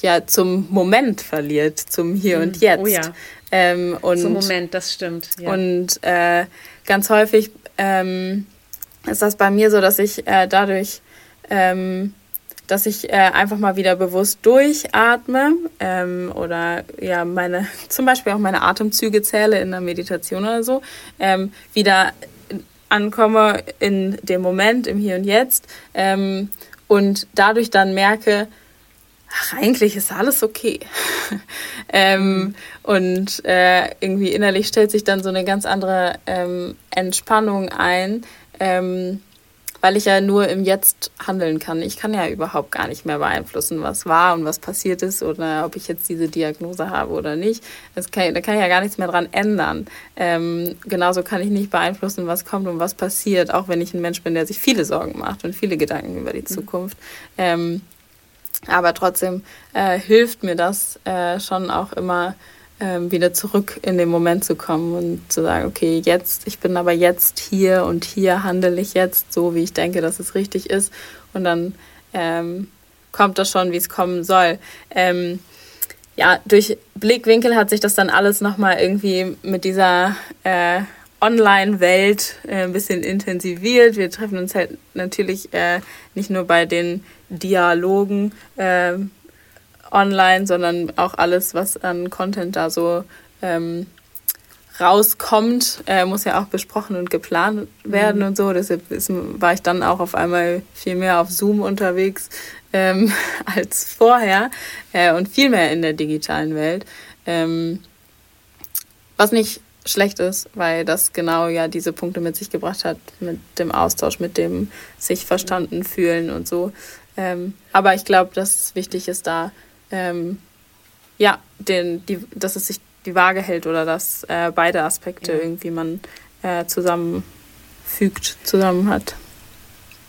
ja zum Moment verliert, zum Hier und Jetzt. Oh ja. Ähm, und, zum Moment, das stimmt. Ja. Und äh, ganz häufig ähm, ist das bei mir so, dass ich äh, dadurch, ähm, dass ich äh, einfach mal wieder bewusst durchatme ähm, oder ja meine, zum Beispiel auch meine Atemzüge zähle in der Meditation oder so, ähm, wieder ankomme in dem Moment, im Hier und Jetzt ähm, und dadurch dann merke, ach, eigentlich ist alles okay. ähm, und äh, irgendwie innerlich stellt sich dann so eine ganz andere ähm, Entspannung ein, ähm, weil ich ja nur im Jetzt handeln kann. Ich kann ja überhaupt gar nicht mehr beeinflussen, was war und was passiert ist oder ob ich jetzt diese Diagnose habe oder nicht. Kann, da kann ich ja gar nichts mehr dran ändern. Ähm, genauso kann ich nicht beeinflussen, was kommt und was passiert, auch wenn ich ein Mensch bin, der sich viele Sorgen macht und viele Gedanken über die mhm. Zukunft. Ähm, aber trotzdem äh, hilft mir das äh, schon auch immer, äh, wieder zurück in den Moment zu kommen und zu sagen, okay, jetzt, ich bin aber jetzt hier und hier handle ich jetzt so, wie ich denke, dass es richtig ist. Und dann ähm, kommt das schon, wie es kommen soll. Ähm, ja, durch Blickwinkel hat sich das dann alles nochmal irgendwie mit dieser äh, Online-Welt äh, ein bisschen intensiviert. Wir treffen uns halt natürlich äh, nicht nur bei den Dialogen äh, online, sondern auch alles, was an Content da so ähm, rauskommt, äh, muss ja auch besprochen und geplant werden mhm. und so. Deshalb ist, war ich dann auch auf einmal viel mehr auf Zoom unterwegs ähm, als vorher äh, und viel mehr in der digitalen Welt. Ähm, was nicht schlecht ist, weil das genau ja diese Punkte mit sich gebracht hat, mit dem Austausch, mit dem sich verstanden fühlen und so. Ähm, aber ich glaube, dass es wichtig ist, da ähm, ja, den, die, dass es sich die Waage hält oder dass äh, beide Aspekte ja. irgendwie man äh, zusammenfügt, zusammen hat.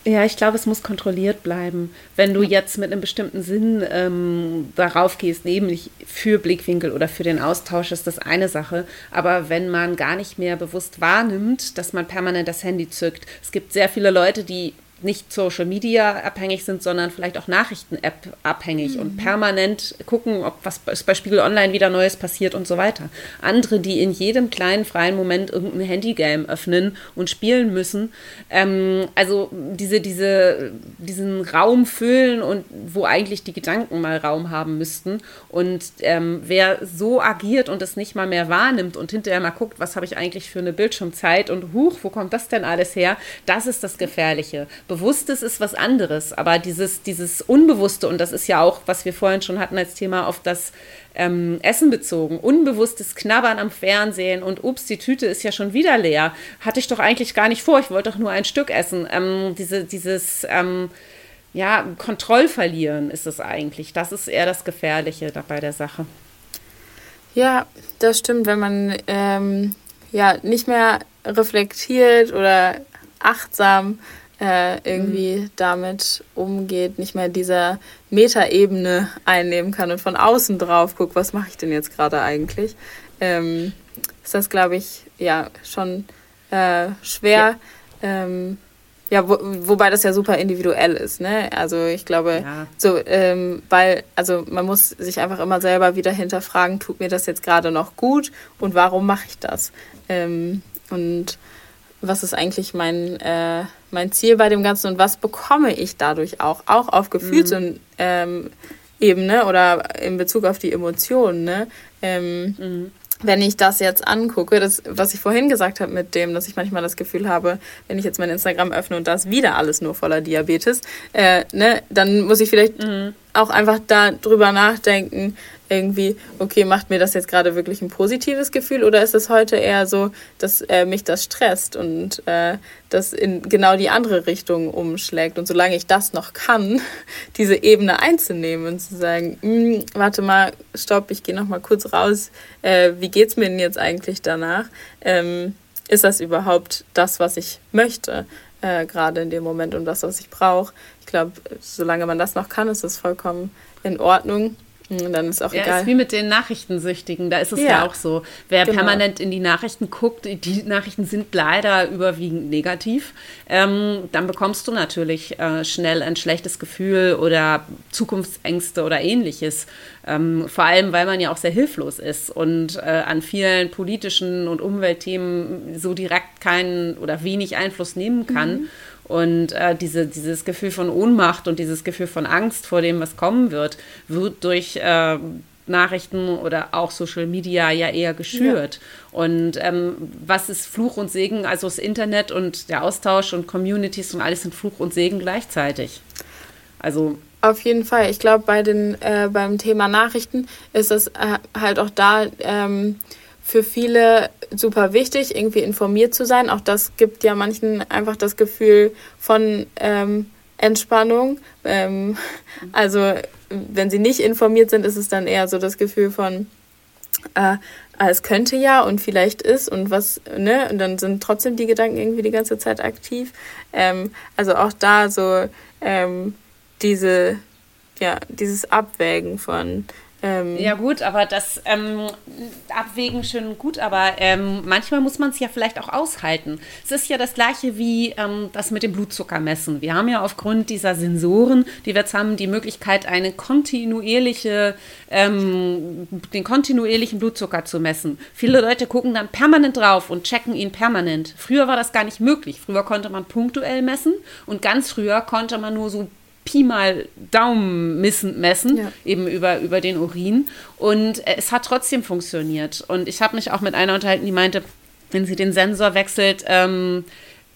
Ja, ich glaube, es muss kontrolliert bleiben. Wenn du jetzt mit einem bestimmten Sinn ähm, darauf gehst, nämlich für Blickwinkel oder für den Austausch, ist das eine Sache. Aber wenn man gar nicht mehr bewusst wahrnimmt, dass man permanent das Handy zückt, es gibt sehr viele Leute, die nicht Social Media abhängig sind, sondern vielleicht auch Nachrichten-App abhängig mhm. und permanent gucken, ob was bei Spiegel Online wieder Neues passiert und so weiter. Andere, die in jedem kleinen freien Moment irgendein Handygame öffnen und spielen müssen, ähm, also diese, diese, diesen Raum füllen und wo eigentlich die Gedanken mal Raum haben müssten. Und ähm, wer so agiert und es nicht mal mehr wahrnimmt und hinterher mal guckt, was habe ich eigentlich für eine Bildschirmzeit und huch, wo kommt das denn alles her? Das ist das Gefährliche Bewusstes ist was anderes, aber dieses, dieses Unbewusste, und das ist ja auch, was wir vorhin schon hatten als Thema, auf das ähm, Essen bezogen, unbewusstes Knabbern am Fernsehen und ups, die Tüte ist ja schon wieder leer. Hatte ich doch eigentlich gar nicht vor, ich wollte doch nur ein Stück essen. Ähm, diese, dieses, ähm, ja, Kontrollverlieren ist es eigentlich. Das ist eher das Gefährliche bei der Sache. Ja, das stimmt, wenn man ähm, ja nicht mehr reflektiert oder achtsam äh, irgendwie mhm. damit umgeht, nicht mehr dieser Metaebene einnehmen kann und von außen drauf guckt, was mache ich denn jetzt gerade eigentlich, ähm, ist das, glaube ich, ja schon äh, schwer. Ja. Ähm, ja, wo, wobei das ja super individuell ist, ne? Also ich glaube, ja. so, ähm, weil, also man muss sich einfach immer selber wieder hinterfragen, tut mir das jetzt gerade noch gut und warum mache ich das? Ähm, und was ist eigentlich mein, äh, mein Ziel bei dem Ganzen und was bekomme ich dadurch auch, auch auf Gefühlsebene mhm. ähm, oder in Bezug auf die Emotionen. Ne? Ähm, mhm. Wenn ich das jetzt angucke, das, was ich vorhin gesagt habe mit dem, dass ich manchmal das Gefühl habe, wenn ich jetzt mein Instagram öffne und da ist wieder alles nur voller Diabetes, äh, ne, dann muss ich vielleicht mhm. Auch einfach darüber nachdenken, irgendwie, okay, macht mir das jetzt gerade wirklich ein positives Gefühl oder ist es heute eher so, dass äh, mich das stresst und äh, das in genau die andere Richtung umschlägt? Und solange ich das noch kann, diese Ebene einzunehmen und zu sagen, hm, warte mal, stopp, ich gehe noch mal kurz raus, äh, wie geht's mir denn jetzt eigentlich danach? Ähm, ist das überhaupt das, was ich möchte? Äh, gerade in dem Moment und das, was ich brauche. Ich glaube, solange man das noch kann, ist das vollkommen in Ordnung. Und dann ist auch ja, egal. ist wie mit den Nachrichtensüchtigen. Da ist es ja, ja auch so. Wer genau. permanent in die Nachrichten guckt, die Nachrichten sind leider überwiegend negativ, ähm, dann bekommst du natürlich äh, schnell ein schlechtes Gefühl oder Zukunftsängste oder ähnliches. Ähm, vor allem, weil man ja auch sehr hilflos ist und äh, an vielen politischen und Umweltthemen so direkt keinen oder wenig Einfluss nehmen kann. Mhm. Und äh, diese, dieses Gefühl von Ohnmacht und dieses Gefühl von Angst vor dem, was kommen wird, wird durch äh, Nachrichten oder auch Social Media ja eher geschürt. Ja. Und ähm, was ist Fluch und Segen? Also das Internet und der Austausch und Communities und alles sind Fluch und Segen gleichzeitig. Also auf jeden Fall. Ich glaube, bei den äh, beim Thema Nachrichten ist es äh, halt auch da ähm, für viele super wichtig, irgendwie informiert zu sein. Auch das gibt ja manchen einfach das Gefühl von ähm, Entspannung. Ähm, also wenn sie nicht informiert sind, ist es dann eher so das Gefühl von, äh, ah, es könnte ja und vielleicht ist und was, ne? Und dann sind trotzdem die Gedanken irgendwie die ganze Zeit aktiv. Ähm, also auch da so ähm, diese, ja, dieses Abwägen von ähm, ja gut, aber das ähm, Abwägen schön gut, aber ähm, manchmal muss man es ja vielleicht auch aushalten. Es ist ja das gleiche wie ähm, das mit dem Blutzucker messen. Wir haben ja aufgrund dieser Sensoren, die wir jetzt haben, die Möglichkeit, eine kontinuierliche, ähm, den kontinuierlichen Blutzucker zu messen. Viele Leute gucken dann permanent drauf und checken ihn permanent. Früher war das gar nicht möglich. Früher konnte man punktuell messen und ganz früher konnte man nur so Pi mal Daumen messen, messen ja. eben über, über den Urin. Und es hat trotzdem funktioniert. Und ich habe mich auch mit einer unterhalten, die meinte, wenn sie den Sensor wechselt, ähm,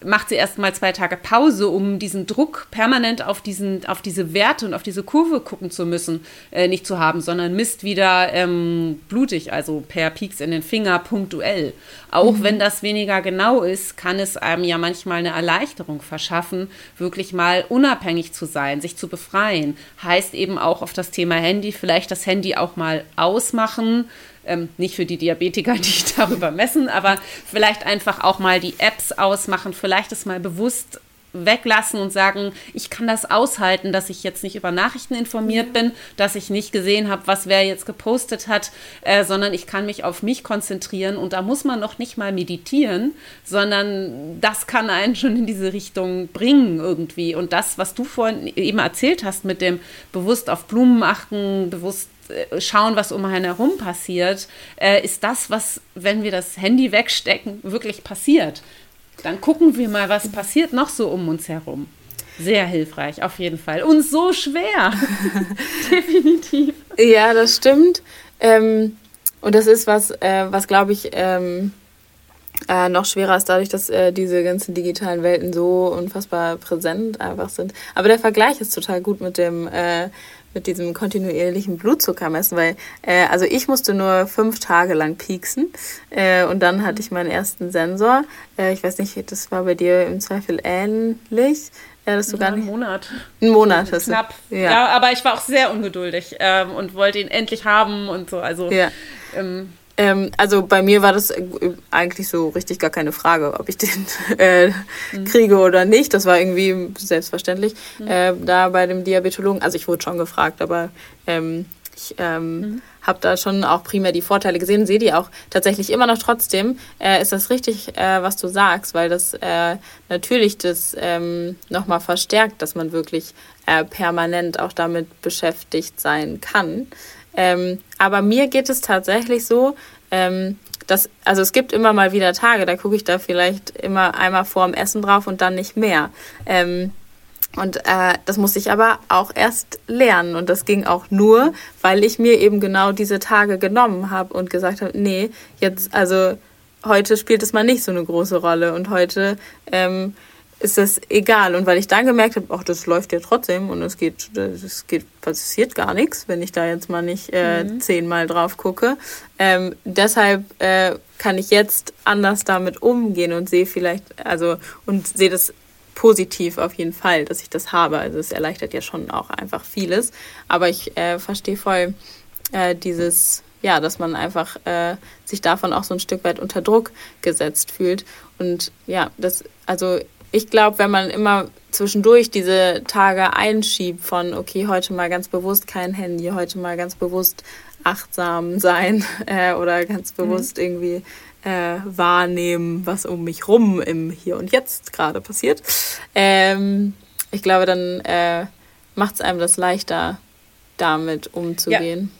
macht sie erst mal zwei Tage Pause, um diesen Druck permanent auf, diesen, auf diese Werte und auf diese Kurve gucken zu müssen, äh, nicht zu haben, sondern misst wieder ähm, blutig, also per Peaks in den Finger punktuell. Auch mhm. wenn das weniger genau ist, kann es einem ja manchmal eine Erleichterung verschaffen, wirklich mal unabhängig zu sein, sich zu befreien. Heißt eben auch auf das Thema Handy, vielleicht das Handy auch mal ausmachen, ähm, nicht für die Diabetiker, die darüber messen, aber vielleicht einfach auch mal die Apps ausmachen, vielleicht es mal bewusst weglassen und sagen, ich kann das aushalten, dass ich jetzt nicht über Nachrichten informiert bin, dass ich nicht gesehen habe, was wer jetzt gepostet hat, äh, sondern ich kann mich auf mich konzentrieren und da muss man noch nicht mal meditieren, sondern das kann einen schon in diese Richtung bringen irgendwie. Und das, was du vorhin eben erzählt hast mit dem bewusst auf Blumen achten, bewusst schauen, was um einen herum passiert, äh, ist das, was, wenn wir das Handy wegstecken, wirklich passiert. Dann gucken wir mal, was passiert noch so um uns herum. Sehr hilfreich, auf jeden Fall. Und so schwer. Definitiv. Ja, das stimmt. Ähm, und das ist was, äh, was glaube ich, ähm, äh, noch schwerer ist dadurch, dass äh, diese ganzen digitalen Welten so unfassbar präsent einfach sind. Aber der Vergleich ist total gut mit dem äh, mit diesem kontinuierlichen Blutzucker messen, weil äh, also ich musste nur fünf Tage lang pieksen äh, und dann hatte ich meinen ersten Sensor. Äh, ich weiß nicht, das war bei dir im Zweifel ähnlich. Ja, das sogar nicht. Ein Monat. Ein Monat hast Knapp. Ja. ja. aber ich war auch sehr ungeduldig ähm, und wollte ihn endlich haben und so. Also ja. ähm, ähm, also bei mir war das äh, eigentlich so richtig gar keine Frage, ob ich den äh, mhm. kriege oder nicht. Das war irgendwie selbstverständlich mhm. äh, da bei dem Diabetologen. Also ich wurde schon gefragt, aber ähm, ich ähm, mhm. habe da schon auch primär die Vorteile gesehen, sehe die auch tatsächlich immer noch trotzdem. Äh, ist das richtig, äh, was du sagst, weil das äh, natürlich das ähm, nochmal verstärkt, dass man wirklich äh, permanent auch damit beschäftigt sein kann. Ähm, aber mir geht es tatsächlich so, ähm, dass, also es gibt immer mal wieder Tage, da gucke ich da vielleicht immer einmal vor dem Essen drauf und dann nicht mehr. Ähm, und äh, das musste ich aber auch erst lernen. Und das ging auch nur, weil ich mir eben genau diese Tage genommen habe und gesagt habe, nee, jetzt, also heute spielt es mal nicht so eine große Rolle. Und heute ähm, ist das egal. Und weil ich dann gemerkt habe, ach, das läuft ja trotzdem und es geht, es geht, passiert gar nichts, wenn ich da jetzt mal nicht äh, mhm. zehnmal drauf gucke. Ähm, deshalb äh, kann ich jetzt anders damit umgehen und sehe vielleicht, also und sehe das positiv auf jeden Fall, dass ich das habe. Also es erleichtert ja schon auch einfach vieles. Aber ich äh, verstehe voll äh, dieses, ja, dass man einfach äh, sich davon auch so ein Stück weit unter Druck gesetzt fühlt. Und ja, das, also ich glaube, wenn man immer zwischendurch diese Tage einschiebt von, okay, heute mal ganz bewusst kein Handy, heute mal ganz bewusst achtsam sein äh, oder ganz mhm. bewusst mhm. irgendwie äh, wahrnehmen, was um mich rum im Hier und Jetzt gerade passiert. Ähm, ich glaube, dann äh, macht es einem das leichter, damit umzugehen. Ja.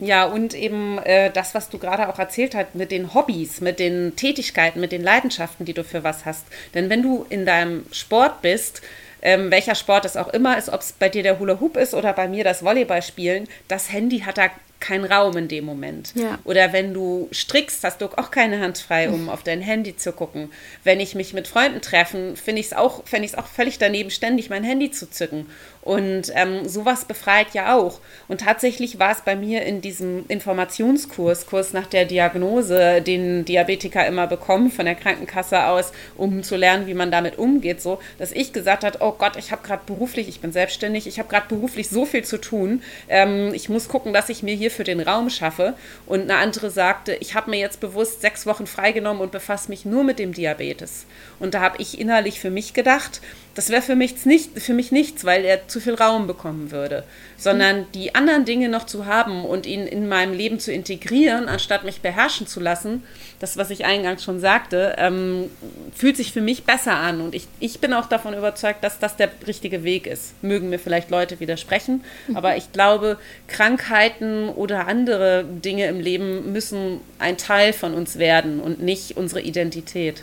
Ja, und eben äh, das, was du gerade auch erzählt hast, mit den Hobbys, mit den Tätigkeiten, mit den Leidenschaften, die du für was hast. Denn wenn du in deinem Sport bist, ähm, welcher Sport es auch immer ist, ob es bei dir der Hula Hoop ist oder bei mir das Volleyballspielen, das Handy hat da keinen Raum in dem Moment. Ja. Oder wenn du strickst, hast du auch keine Hand frei, um auf dein Handy zu gucken. Wenn ich mich mit Freunden treffen, finde ich es auch, fände ich es auch völlig daneben, ständig mein Handy zu zücken. Und ähm, sowas befreit ja auch. Und tatsächlich war es bei mir in diesem Informationskurs, Kurs nach der Diagnose, den Diabetiker immer bekommen von der Krankenkasse aus, um zu lernen, wie man damit umgeht, so, dass ich gesagt habe, oh Gott, ich habe gerade beruflich, ich bin selbstständig, ich habe gerade beruflich so viel zu tun. Ähm, ich muss gucken, dass ich mir hier für den Raum schaffe. Und eine andere sagte, ich habe mir jetzt bewusst sechs Wochen freigenommen und befasse mich nur mit dem Diabetes. Und da habe ich innerlich für mich gedacht, das wäre für mich, nicht, für mich nichts, weil er zu viel Raum bekommen würde. Sondern mhm. die anderen Dinge noch zu haben und ihn in meinem Leben zu integrieren, anstatt mich beherrschen zu lassen, das, was ich eingangs schon sagte, ähm, fühlt sich für mich besser an. Und ich, ich bin auch davon überzeugt, dass das der richtige Weg ist. Mögen mir vielleicht Leute widersprechen, mhm. aber ich glaube, Krankheiten oder andere Dinge im Leben müssen ein Teil von uns werden und nicht unsere Identität.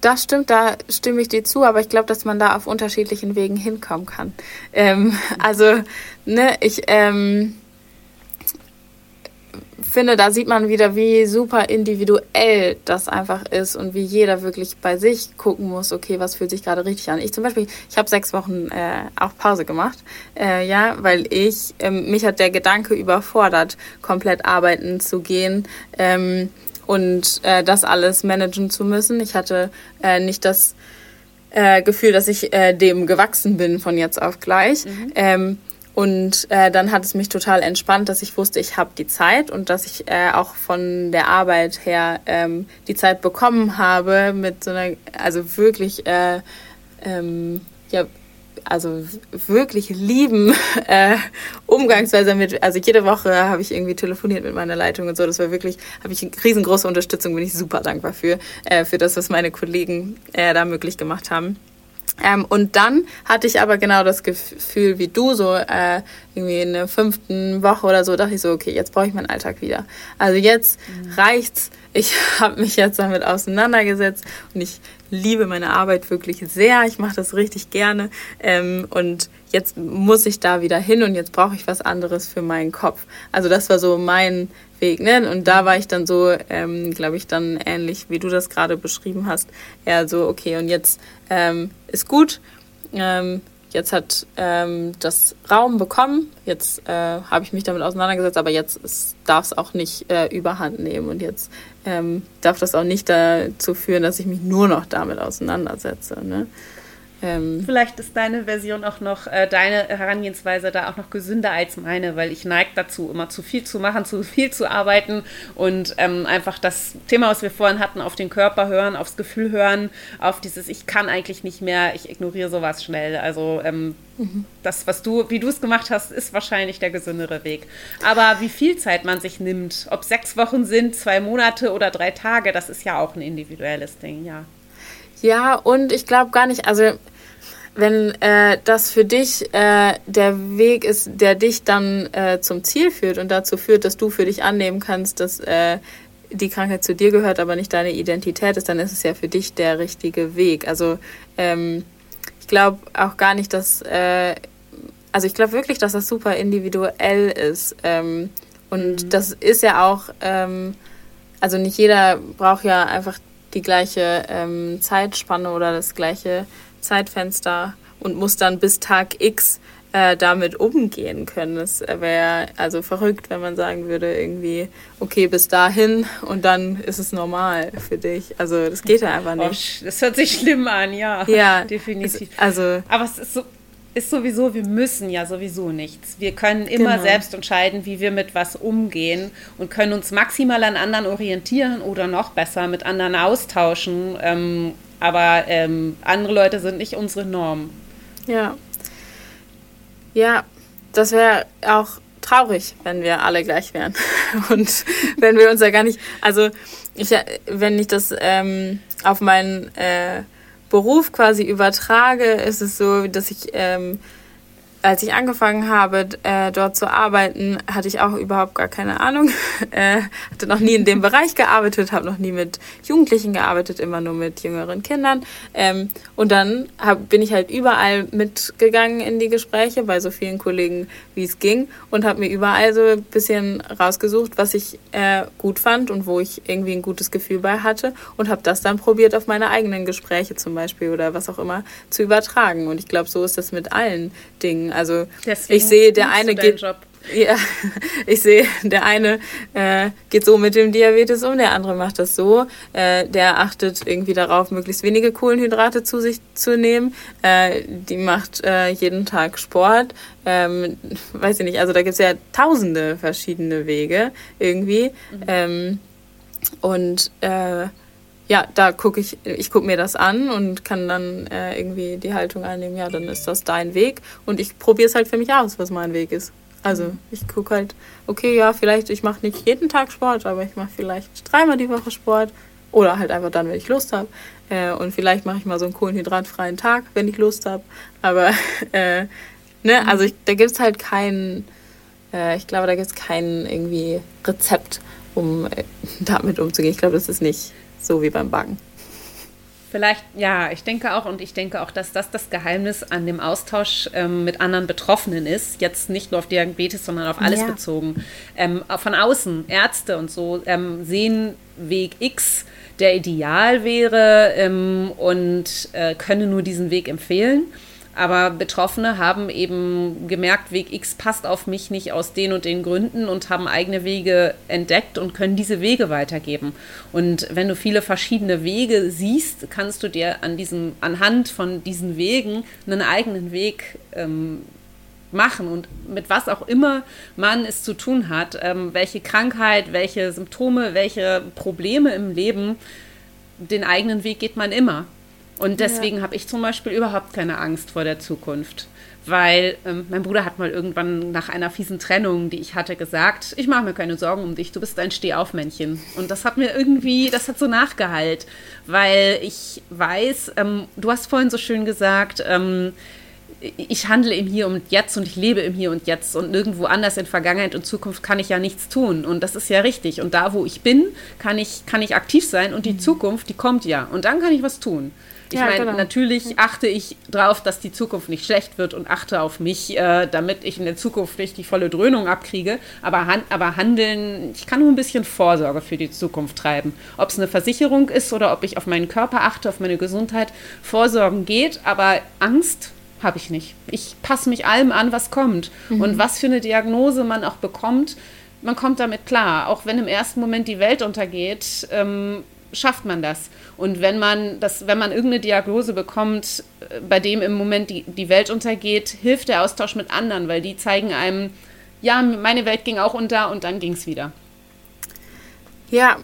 Das stimmt, da stimme ich dir zu, aber ich glaube, dass man da auf unterschiedlichen Wegen hinkommen kann. Ähm, also, ne, ich, ähm, finde, da sieht man wieder, wie super individuell das einfach ist und wie jeder wirklich bei sich gucken muss, okay, was fühlt sich gerade richtig an. Ich zum Beispiel, ich habe sechs Wochen äh, auch Pause gemacht, äh, ja, weil ich, ähm, mich hat der Gedanke überfordert, komplett arbeiten zu gehen. Ähm, und äh, das alles managen zu müssen. Ich hatte äh, nicht das äh, Gefühl, dass ich äh, dem gewachsen bin von jetzt auf gleich. Mhm. Ähm, und äh, dann hat es mich total entspannt, dass ich wusste, ich habe die Zeit und dass ich äh, auch von der Arbeit her ähm, die Zeit bekommen habe mit so einer, also wirklich, äh, ähm, ja, also wirklich lieben äh, Umgangsweise mit, also jede Woche habe ich irgendwie telefoniert mit meiner Leitung und so. Das war wirklich, habe ich riesengroße Unterstützung, bin ich super dankbar für, äh, für das, was meine Kollegen äh, da möglich gemacht haben. Ähm, und dann hatte ich aber genau das Gefühl wie du, so äh, irgendwie in der fünften Woche oder so, dachte ich so, okay, jetzt brauche ich meinen Alltag wieder. Also jetzt mhm. reicht's. Ich habe mich jetzt damit auseinandergesetzt und ich liebe meine Arbeit wirklich sehr. Ich mache das richtig gerne. Ähm, und jetzt muss ich da wieder hin und jetzt brauche ich was anderes für meinen Kopf. Also das war so mein Weg. Ne? Und da war ich dann so, ähm, glaube ich, dann ähnlich, wie du das gerade beschrieben hast. Eher so, okay, und jetzt ähm, ist gut. Jetzt hat ähm, das Raum bekommen. Jetzt äh, habe ich mich damit auseinandergesetzt, aber jetzt darf es auch nicht äh, überhand nehmen. Und jetzt ähm, darf das auch nicht dazu führen, dass ich mich nur noch damit auseinandersetze. Ne? Ähm, Vielleicht ist deine Version auch noch, äh, deine Herangehensweise da auch noch gesünder als meine, weil ich neige dazu, immer zu viel zu machen, zu viel zu arbeiten und ähm, einfach das Thema, was wir vorhin hatten, auf den Körper hören, aufs Gefühl hören, auf dieses, ich kann eigentlich nicht mehr, ich ignoriere sowas schnell. Also ähm, mhm. das, was du, wie du es gemacht hast, ist wahrscheinlich der gesündere Weg. Aber wie viel Zeit man sich nimmt, ob sechs Wochen sind, zwei Monate oder drei Tage, das ist ja auch ein individuelles Ding, ja. Ja, und ich glaube gar nicht, also wenn äh, das für dich äh, der Weg ist, der dich dann äh, zum Ziel führt und dazu führt, dass du für dich annehmen kannst, dass äh, die Krankheit zu dir gehört, aber nicht deine Identität ist, dann ist es ja für dich der richtige Weg. Also ähm, ich glaube auch gar nicht, dass, äh, also ich glaube wirklich, dass das super individuell ist. Ähm, und mhm. das ist ja auch, ähm, also nicht jeder braucht ja einfach die gleiche ähm, Zeitspanne oder das gleiche Zeitfenster und muss dann bis Tag X äh, damit umgehen können. Das wäre also verrückt, wenn man sagen würde, irgendwie, okay, bis dahin und dann ist es normal für dich. Also das geht ja einfach nicht. Oh, das hört sich schlimm an, ja. Ja, definitiv. also, Aber es ist so, ist sowieso, wir müssen ja sowieso nichts. Wir können immer genau. selbst entscheiden, wie wir mit was umgehen und können uns maximal an anderen orientieren oder noch besser mit anderen austauschen. Ähm, aber ähm, andere Leute sind nicht unsere Norm. Ja. Ja, das wäre auch traurig, wenn wir alle gleich wären. Und wenn wir uns ja gar nicht. Also, ich, wenn ich das ähm, auf meinen äh, Beruf quasi übertrage, ist es so, dass ich. Ähm, als ich angefangen habe, äh, dort zu arbeiten, hatte ich auch überhaupt gar keine Ahnung. äh, hatte noch nie in dem Bereich gearbeitet, habe noch nie mit Jugendlichen gearbeitet, immer nur mit jüngeren Kindern. Ähm, und dann hab, bin ich halt überall mitgegangen in die Gespräche bei so vielen Kollegen, wie es ging, und habe mir überall so ein bisschen rausgesucht, was ich äh, gut fand und wo ich irgendwie ein gutes Gefühl bei hatte und habe das dann probiert auf meine eigenen Gespräche zum Beispiel oder was auch immer zu übertragen. Und ich glaube, so ist das mit allen Dingen. Also Deswegen ich sehe, der eine geht. Job. Ja, ich sehe, der eine äh, geht so mit dem Diabetes um, der andere macht das so. Äh, der achtet irgendwie darauf, möglichst wenige Kohlenhydrate zu sich zu nehmen. Äh, die macht äh, jeden Tag Sport. Ähm, weiß ich nicht, also da gibt es ja tausende verschiedene Wege irgendwie. Mhm. Ähm, und äh, ja, da gucke ich, ich gucke mir das an und kann dann äh, irgendwie die Haltung einnehmen, ja, dann ist das dein Weg und ich probiere es halt für mich aus, was mein Weg ist. Also mhm. ich gucke halt, okay, ja, vielleicht, ich mache nicht jeden Tag Sport, aber ich mache vielleicht dreimal die Woche Sport oder halt einfach dann, wenn ich Lust habe. Äh, und vielleicht mache ich mal so einen kohlenhydratfreien Tag, wenn ich Lust habe. Aber, äh, ne, mhm. also ich, da gibt es halt kein, äh, ich glaube, da gibt es kein irgendwie Rezept, um äh, damit umzugehen. Ich glaube, das ist nicht so wie beim Backen. Vielleicht, ja, ich denke auch und ich denke auch, dass das das Geheimnis an dem Austausch ähm, mit anderen Betroffenen ist. Jetzt nicht nur auf Diabetes, sondern auf alles ja. bezogen. Ähm, von außen, Ärzte und so ähm, sehen Weg X, der ideal wäre ähm, und äh, können nur diesen Weg empfehlen. Aber Betroffene haben eben gemerkt, Weg X passt auf mich nicht aus den und den Gründen und haben eigene Wege entdeckt und können diese Wege weitergeben. Und wenn du viele verschiedene Wege siehst, kannst du dir an diesem, anhand von diesen Wegen einen eigenen Weg ähm, machen und mit was auch immer man es zu tun hat, ähm, welche Krankheit, welche Symptome, welche Probleme im Leben, den eigenen Weg geht man immer. Und deswegen ja. habe ich zum Beispiel überhaupt keine Angst vor der Zukunft. Weil ähm, mein Bruder hat mal irgendwann nach einer fiesen Trennung, die ich hatte, gesagt, ich mache mir keine Sorgen um dich, du bist ein Stehaufmännchen. Und das hat mir irgendwie, das hat so nachgehalt, weil ich weiß, ähm, du hast vorhin so schön gesagt, ähm, ich handle im Hier und Jetzt und ich lebe im Hier und Jetzt und nirgendwo anders in Vergangenheit und Zukunft kann ich ja nichts tun. Und das ist ja richtig. Und da, wo ich bin, kann ich, kann ich aktiv sein und die mhm. Zukunft, die kommt ja. Und dann kann ich was tun. Ich ja, meine, genau. natürlich achte ich darauf, dass die Zukunft nicht schlecht wird und achte auf mich, äh, damit ich in der Zukunft nicht die volle Dröhnung abkriege. Aber, han aber handeln, ich kann nur ein bisschen Vorsorge für die Zukunft treiben. Ob es eine Versicherung ist oder ob ich auf meinen Körper achte, auf meine Gesundheit, Vorsorgen geht, aber Angst habe ich nicht. Ich passe mich allem an, was kommt. Mhm. Und was für eine Diagnose man auch bekommt, man kommt damit klar. Auch wenn im ersten Moment die Welt untergeht, ähm, schafft man das. Und wenn man das, wenn man irgendeine Diagnose bekommt, äh, bei dem im Moment die, die Welt untergeht, hilft der Austausch mit anderen, weil die zeigen einem, ja, meine Welt ging auch unter und dann ging es wieder. Ja,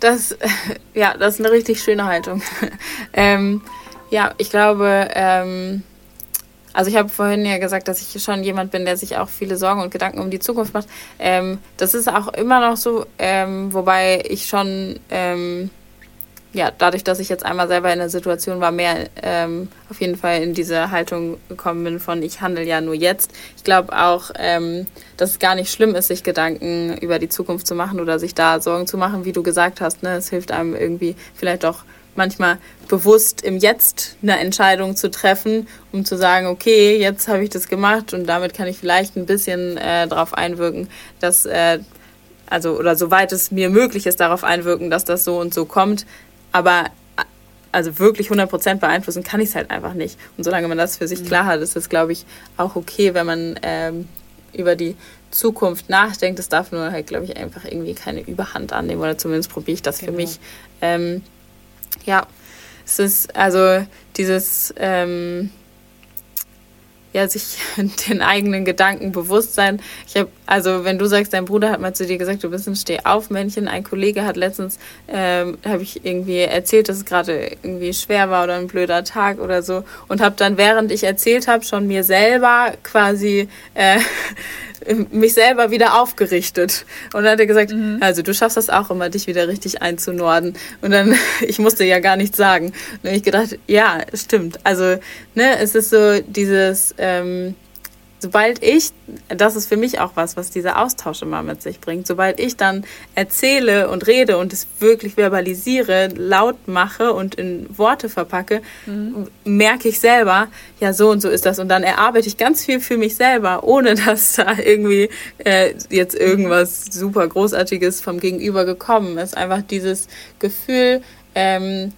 das, ja, das ist eine richtig schöne Haltung. ähm, ja, ich glaube, ähm, also ich habe vorhin ja gesagt, dass ich schon jemand bin, der sich auch viele Sorgen und Gedanken um die Zukunft macht. Ähm, das ist auch immer noch so, ähm, wobei ich schon ähm, ja, dadurch, dass ich jetzt einmal selber in der Situation war, mehr ähm, auf jeden Fall in diese Haltung gekommen bin von ich handle ja nur jetzt. Ich glaube auch, ähm, dass es gar nicht schlimm ist, sich Gedanken über die Zukunft zu machen oder sich da Sorgen zu machen, wie du gesagt hast. Ne? Es hilft einem irgendwie vielleicht auch manchmal bewusst im Jetzt eine Entscheidung zu treffen, um zu sagen, okay, jetzt habe ich das gemacht und damit kann ich vielleicht ein bisschen äh, darauf einwirken, dass äh, also oder soweit es mir möglich ist, darauf einwirken, dass das so und so kommt. Aber also wirklich 100% beeinflussen kann ich es halt einfach nicht. Und solange man das für sich mhm. klar hat, ist es, glaube ich, auch okay, wenn man ähm, über die Zukunft nachdenkt. Es darf nur halt, glaube ich, einfach irgendwie keine Überhand annehmen oder zumindest probiere ich das genau. für mich. Ähm, ja, es ist also dieses ähm, ja, sich den eigenen Gedanken bewusst sein. Ich habe, also wenn du sagst, dein Bruder hat mal zu dir gesagt, du bist ein Stehaufmännchen. Ein Kollege hat letztens, ähm, habe ich irgendwie erzählt, dass es gerade irgendwie schwer war oder ein blöder Tag oder so und habe dann, während ich erzählt habe, schon mir selber quasi äh, mich selber wieder aufgerichtet. Und dann hat er gesagt, mhm. also du schaffst das auch immer, dich wieder richtig einzunorden. Und dann, ich musste ja gar nichts sagen. Und dann habe ich gedacht, ja, stimmt. Also, ne, es ist so dieses, ähm, sobald ich, das ist für mich auch was, was dieser Austausch immer mit sich bringt, sobald ich dann erzähle und rede und es wirklich verbalisiere, laut mache und in Worte verpacke, mhm. merke ich selber, ja, so und so ist das. Und dann erarbeite ich ganz viel für mich selber, ohne dass da irgendwie äh, jetzt irgendwas super Großartiges vom Gegenüber gekommen ist. Einfach dieses Gefühl, ähm,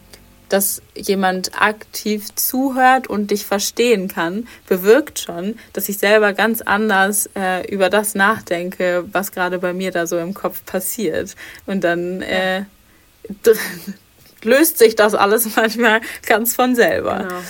dass jemand aktiv zuhört und dich verstehen kann, bewirkt schon, dass ich selber ganz anders äh, über das nachdenke, was gerade bei mir da so im Kopf passiert. Und dann äh, löst sich das alles manchmal ganz von selber. Genau.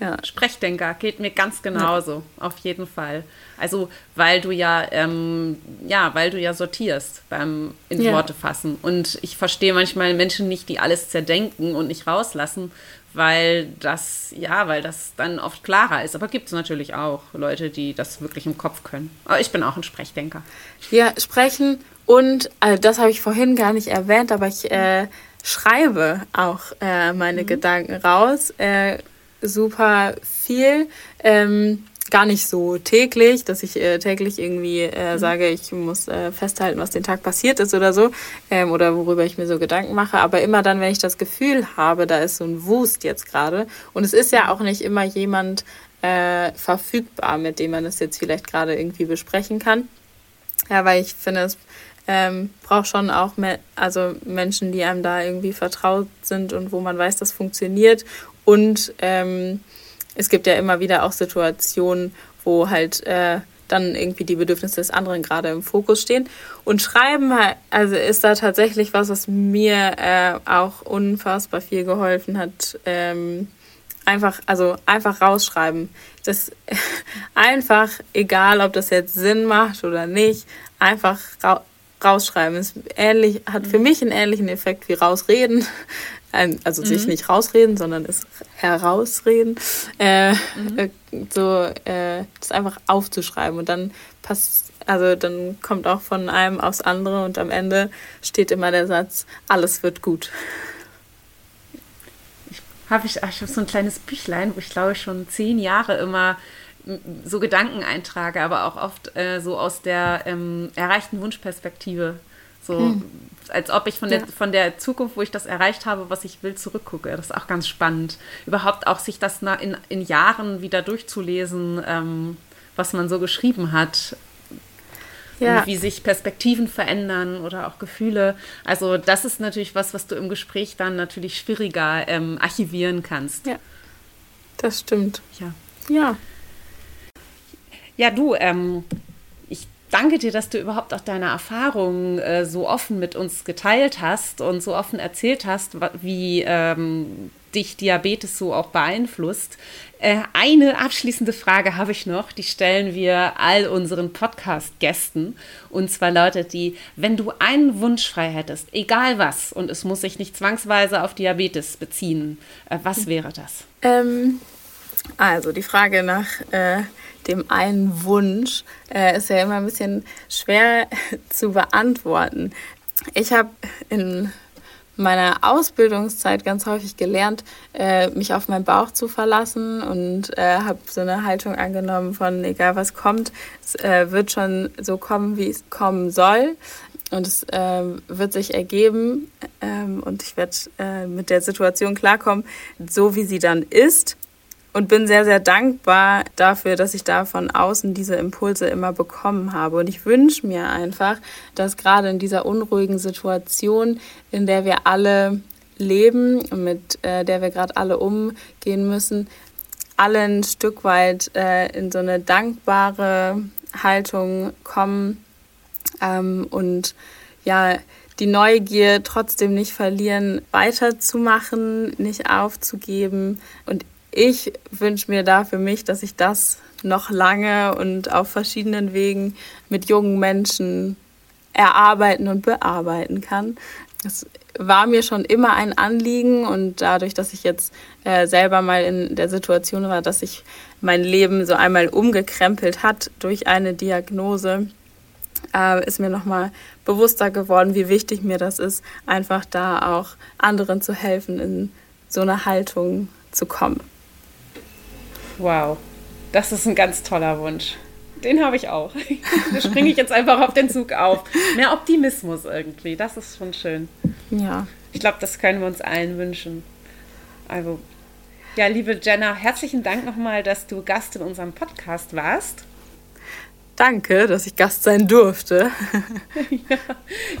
Ja. Sprechdenker geht mir ganz genauso, ja. auf jeden Fall. Also, weil du ja, ähm, ja, weil du ja sortierst beim in ja. Worte fassen. Und ich verstehe manchmal Menschen nicht, die alles zerdenken und nicht rauslassen, weil das, ja, weil das dann oft klarer ist. Aber gibt es natürlich auch Leute, die das wirklich im Kopf können. Aber ich bin auch ein Sprechdenker. Ja, sprechen und, also das habe ich vorhin gar nicht erwähnt, aber ich äh, schreibe auch äh, meine mhm. Gedanken raus. Äh, super viel. Ähm, gar nicht so täglich, dass ich äh, täglich irgendwie äh, mhm. sage, ich muss äh, festhalten, was den Tag passiert ist oder so, ähm, oder worüber ich mir so Gedanken mache. Aber immer dann, wenn ich das Gefühl habe, da ist so ein Wust jetzt gerade. Und es ist ja auch nicht immer jemand äh, verfügbar, mit dem man das jetzt vielleicht gerade irgendwie besprechen kann. Ja, weil ich finde, es ähm, braucht schon auch mehr, also Menschen, die einem da irgendwie vertraut sind und wo man weiß, das funktioniert. Und ähm, es gibt ja immer wieder auch Situationen, wo halt äh, dann irgendwie die Bedürfnisse des anderen gerade im Fokus stehen. Und Schreiben also ist da tatsächlich was, was mir äh, auch unfassbar viel geholfen hat. Ähm, einfach, also einfach rausschreiben. Das einfach, egal ob das jetzt Sinn macht oder nicht, einfach ra rausschreiben. Ist ähnlich, hat für mhm. mich einen ähnlichen Effekt wie rausreden also sich mhm. nicht rausreden, sondern es herausreden, äh, mhm. Äh, so äh, das einfach aufzuschreiben und dann passt, also dann kommt auch von einem aufs andere und am Ende steht immer der Satz, alles wird gut. Habe ich, ich habe so ein kleines Büchlein, wo ich glaube ich schon zehn Jahre immer so Gedanken eintrage, aber auch oft äh, so aus der ähm, erreichten Wunschperspektive. So, hm als ob ich von der, ja. von der Zukunft, wo ich das erreicht habe, was ich will, zurückgucke. Das ist auch ganz spannend. Überhaupt auch sich das in, in Jahren wieder durchzulesen, ähm, was man so geschrieben hat. Ja. wie sich Perspektiven verändern oder auch Gefühle. Also das ist natürlich was, was du im Gespräch dann natürlich schwieriger ähm, archivieren kannst. Ja, das stimmt. Ja. Ja. Ja, du, ähm, danke dir, dass du überhaupt auch deine Erfahrungen äh, so offen mit uns geteilt hast und so offen erzählt hast, wie ähm, dich Diabetes so auch beeinflusst. Äh, eine abschließende Frage habe ich noch, die stellen wir all unseren Podcast-Gästen. Und zwar lautet die, wenn du einen Wunsch frei hättest, egal was, und es muss sich nicht zwangsweise auf Diabetes beziehen, äh, was wäre das? Ähm, also die Frage nach äh, dem einen Wunsch äh, ist ja immer ein bisschen schwer zu beantworten. Ich habe in meiner Ausbildungszeit ganz häufig gelernt, äh, mich auf meinen Bauch zu verlassen und äh, habe so eine Haltung angenommen von, egal was kommt, es äh, wird schon so kommen, wie es kommen soll. Und es äh, wird sich ergeben ähm, und ich werde äh, mit der Situation klarkommen, so wie sie dann ist und bin sehr, sehr dankbar dafür, dass ich da von außen diese Impulse immer bekommen habe. Und ich wünsche mir einfach, dass gerade in dieser unruhigen Situation, in der wir alle leben mit äh, der wir gerade alle umgehen müssen, alle ein Stück weit äh, in so eine dankbare Haltung kommen ähm, und ja, die Neugier trotzdem nicht verlieren, weiterzumachen, nicht aufzugeben und ich wünsche mir da für mich, dass ich das noch lange und auf verschiedenen Wegen mit jungen Menschen erarbeiten und bearbeiten kann. Das war mir schon immer ein Anliegen und dadurch, dass ich jetzt äh, selber mal in der Situation war, dass sich mein Leben so einmal umgekrempelt hat durch eine Diagnose, äh, ist mir nochmal bewusster geworden, wie wichtig mir das ist, einfach da auch anderen zu helfen, in so eine Haltung zu kommen. Wow, das ist ein ganz toller Wunsch. Den habe ich auch. Da springe ich jetzt einfach auf den Zug auf. Mehr Optimismus irgendwie, das ist schon schön. Ja. Ich glaube, das können wir uns allen wünschen. Also, ja, liebe Jenna, herzlichen Dank nochmal, dass du Gast in unserem Podcast warst. Danke, dass ich Gast sein durfte. ja,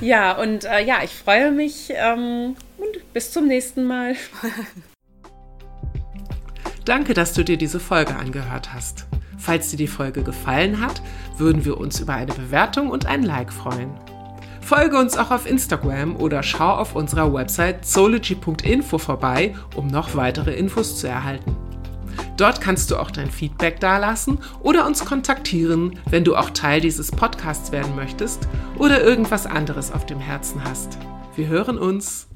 ja, und äh, ja, ich freue mich ähm, und bis zum nächsten Mal. Danke, dass du dir diese Folge angehört hast. Falls dir die Folge gefallen hat, würden wir uns über eine Bewertung und ein Like freuen. Folge uns auch auf Instagram oder schau auf unserer Website zoology.info vorbei, um noch weitere Infos zu erhalten. Dort kannst du auch dein Feedback dalassen oder uns kontaktieren, wenn du auch Teil dieses Podcasts werden möchtest oder irgendwas anderes auf dem Herzen hast. Wir hören uns.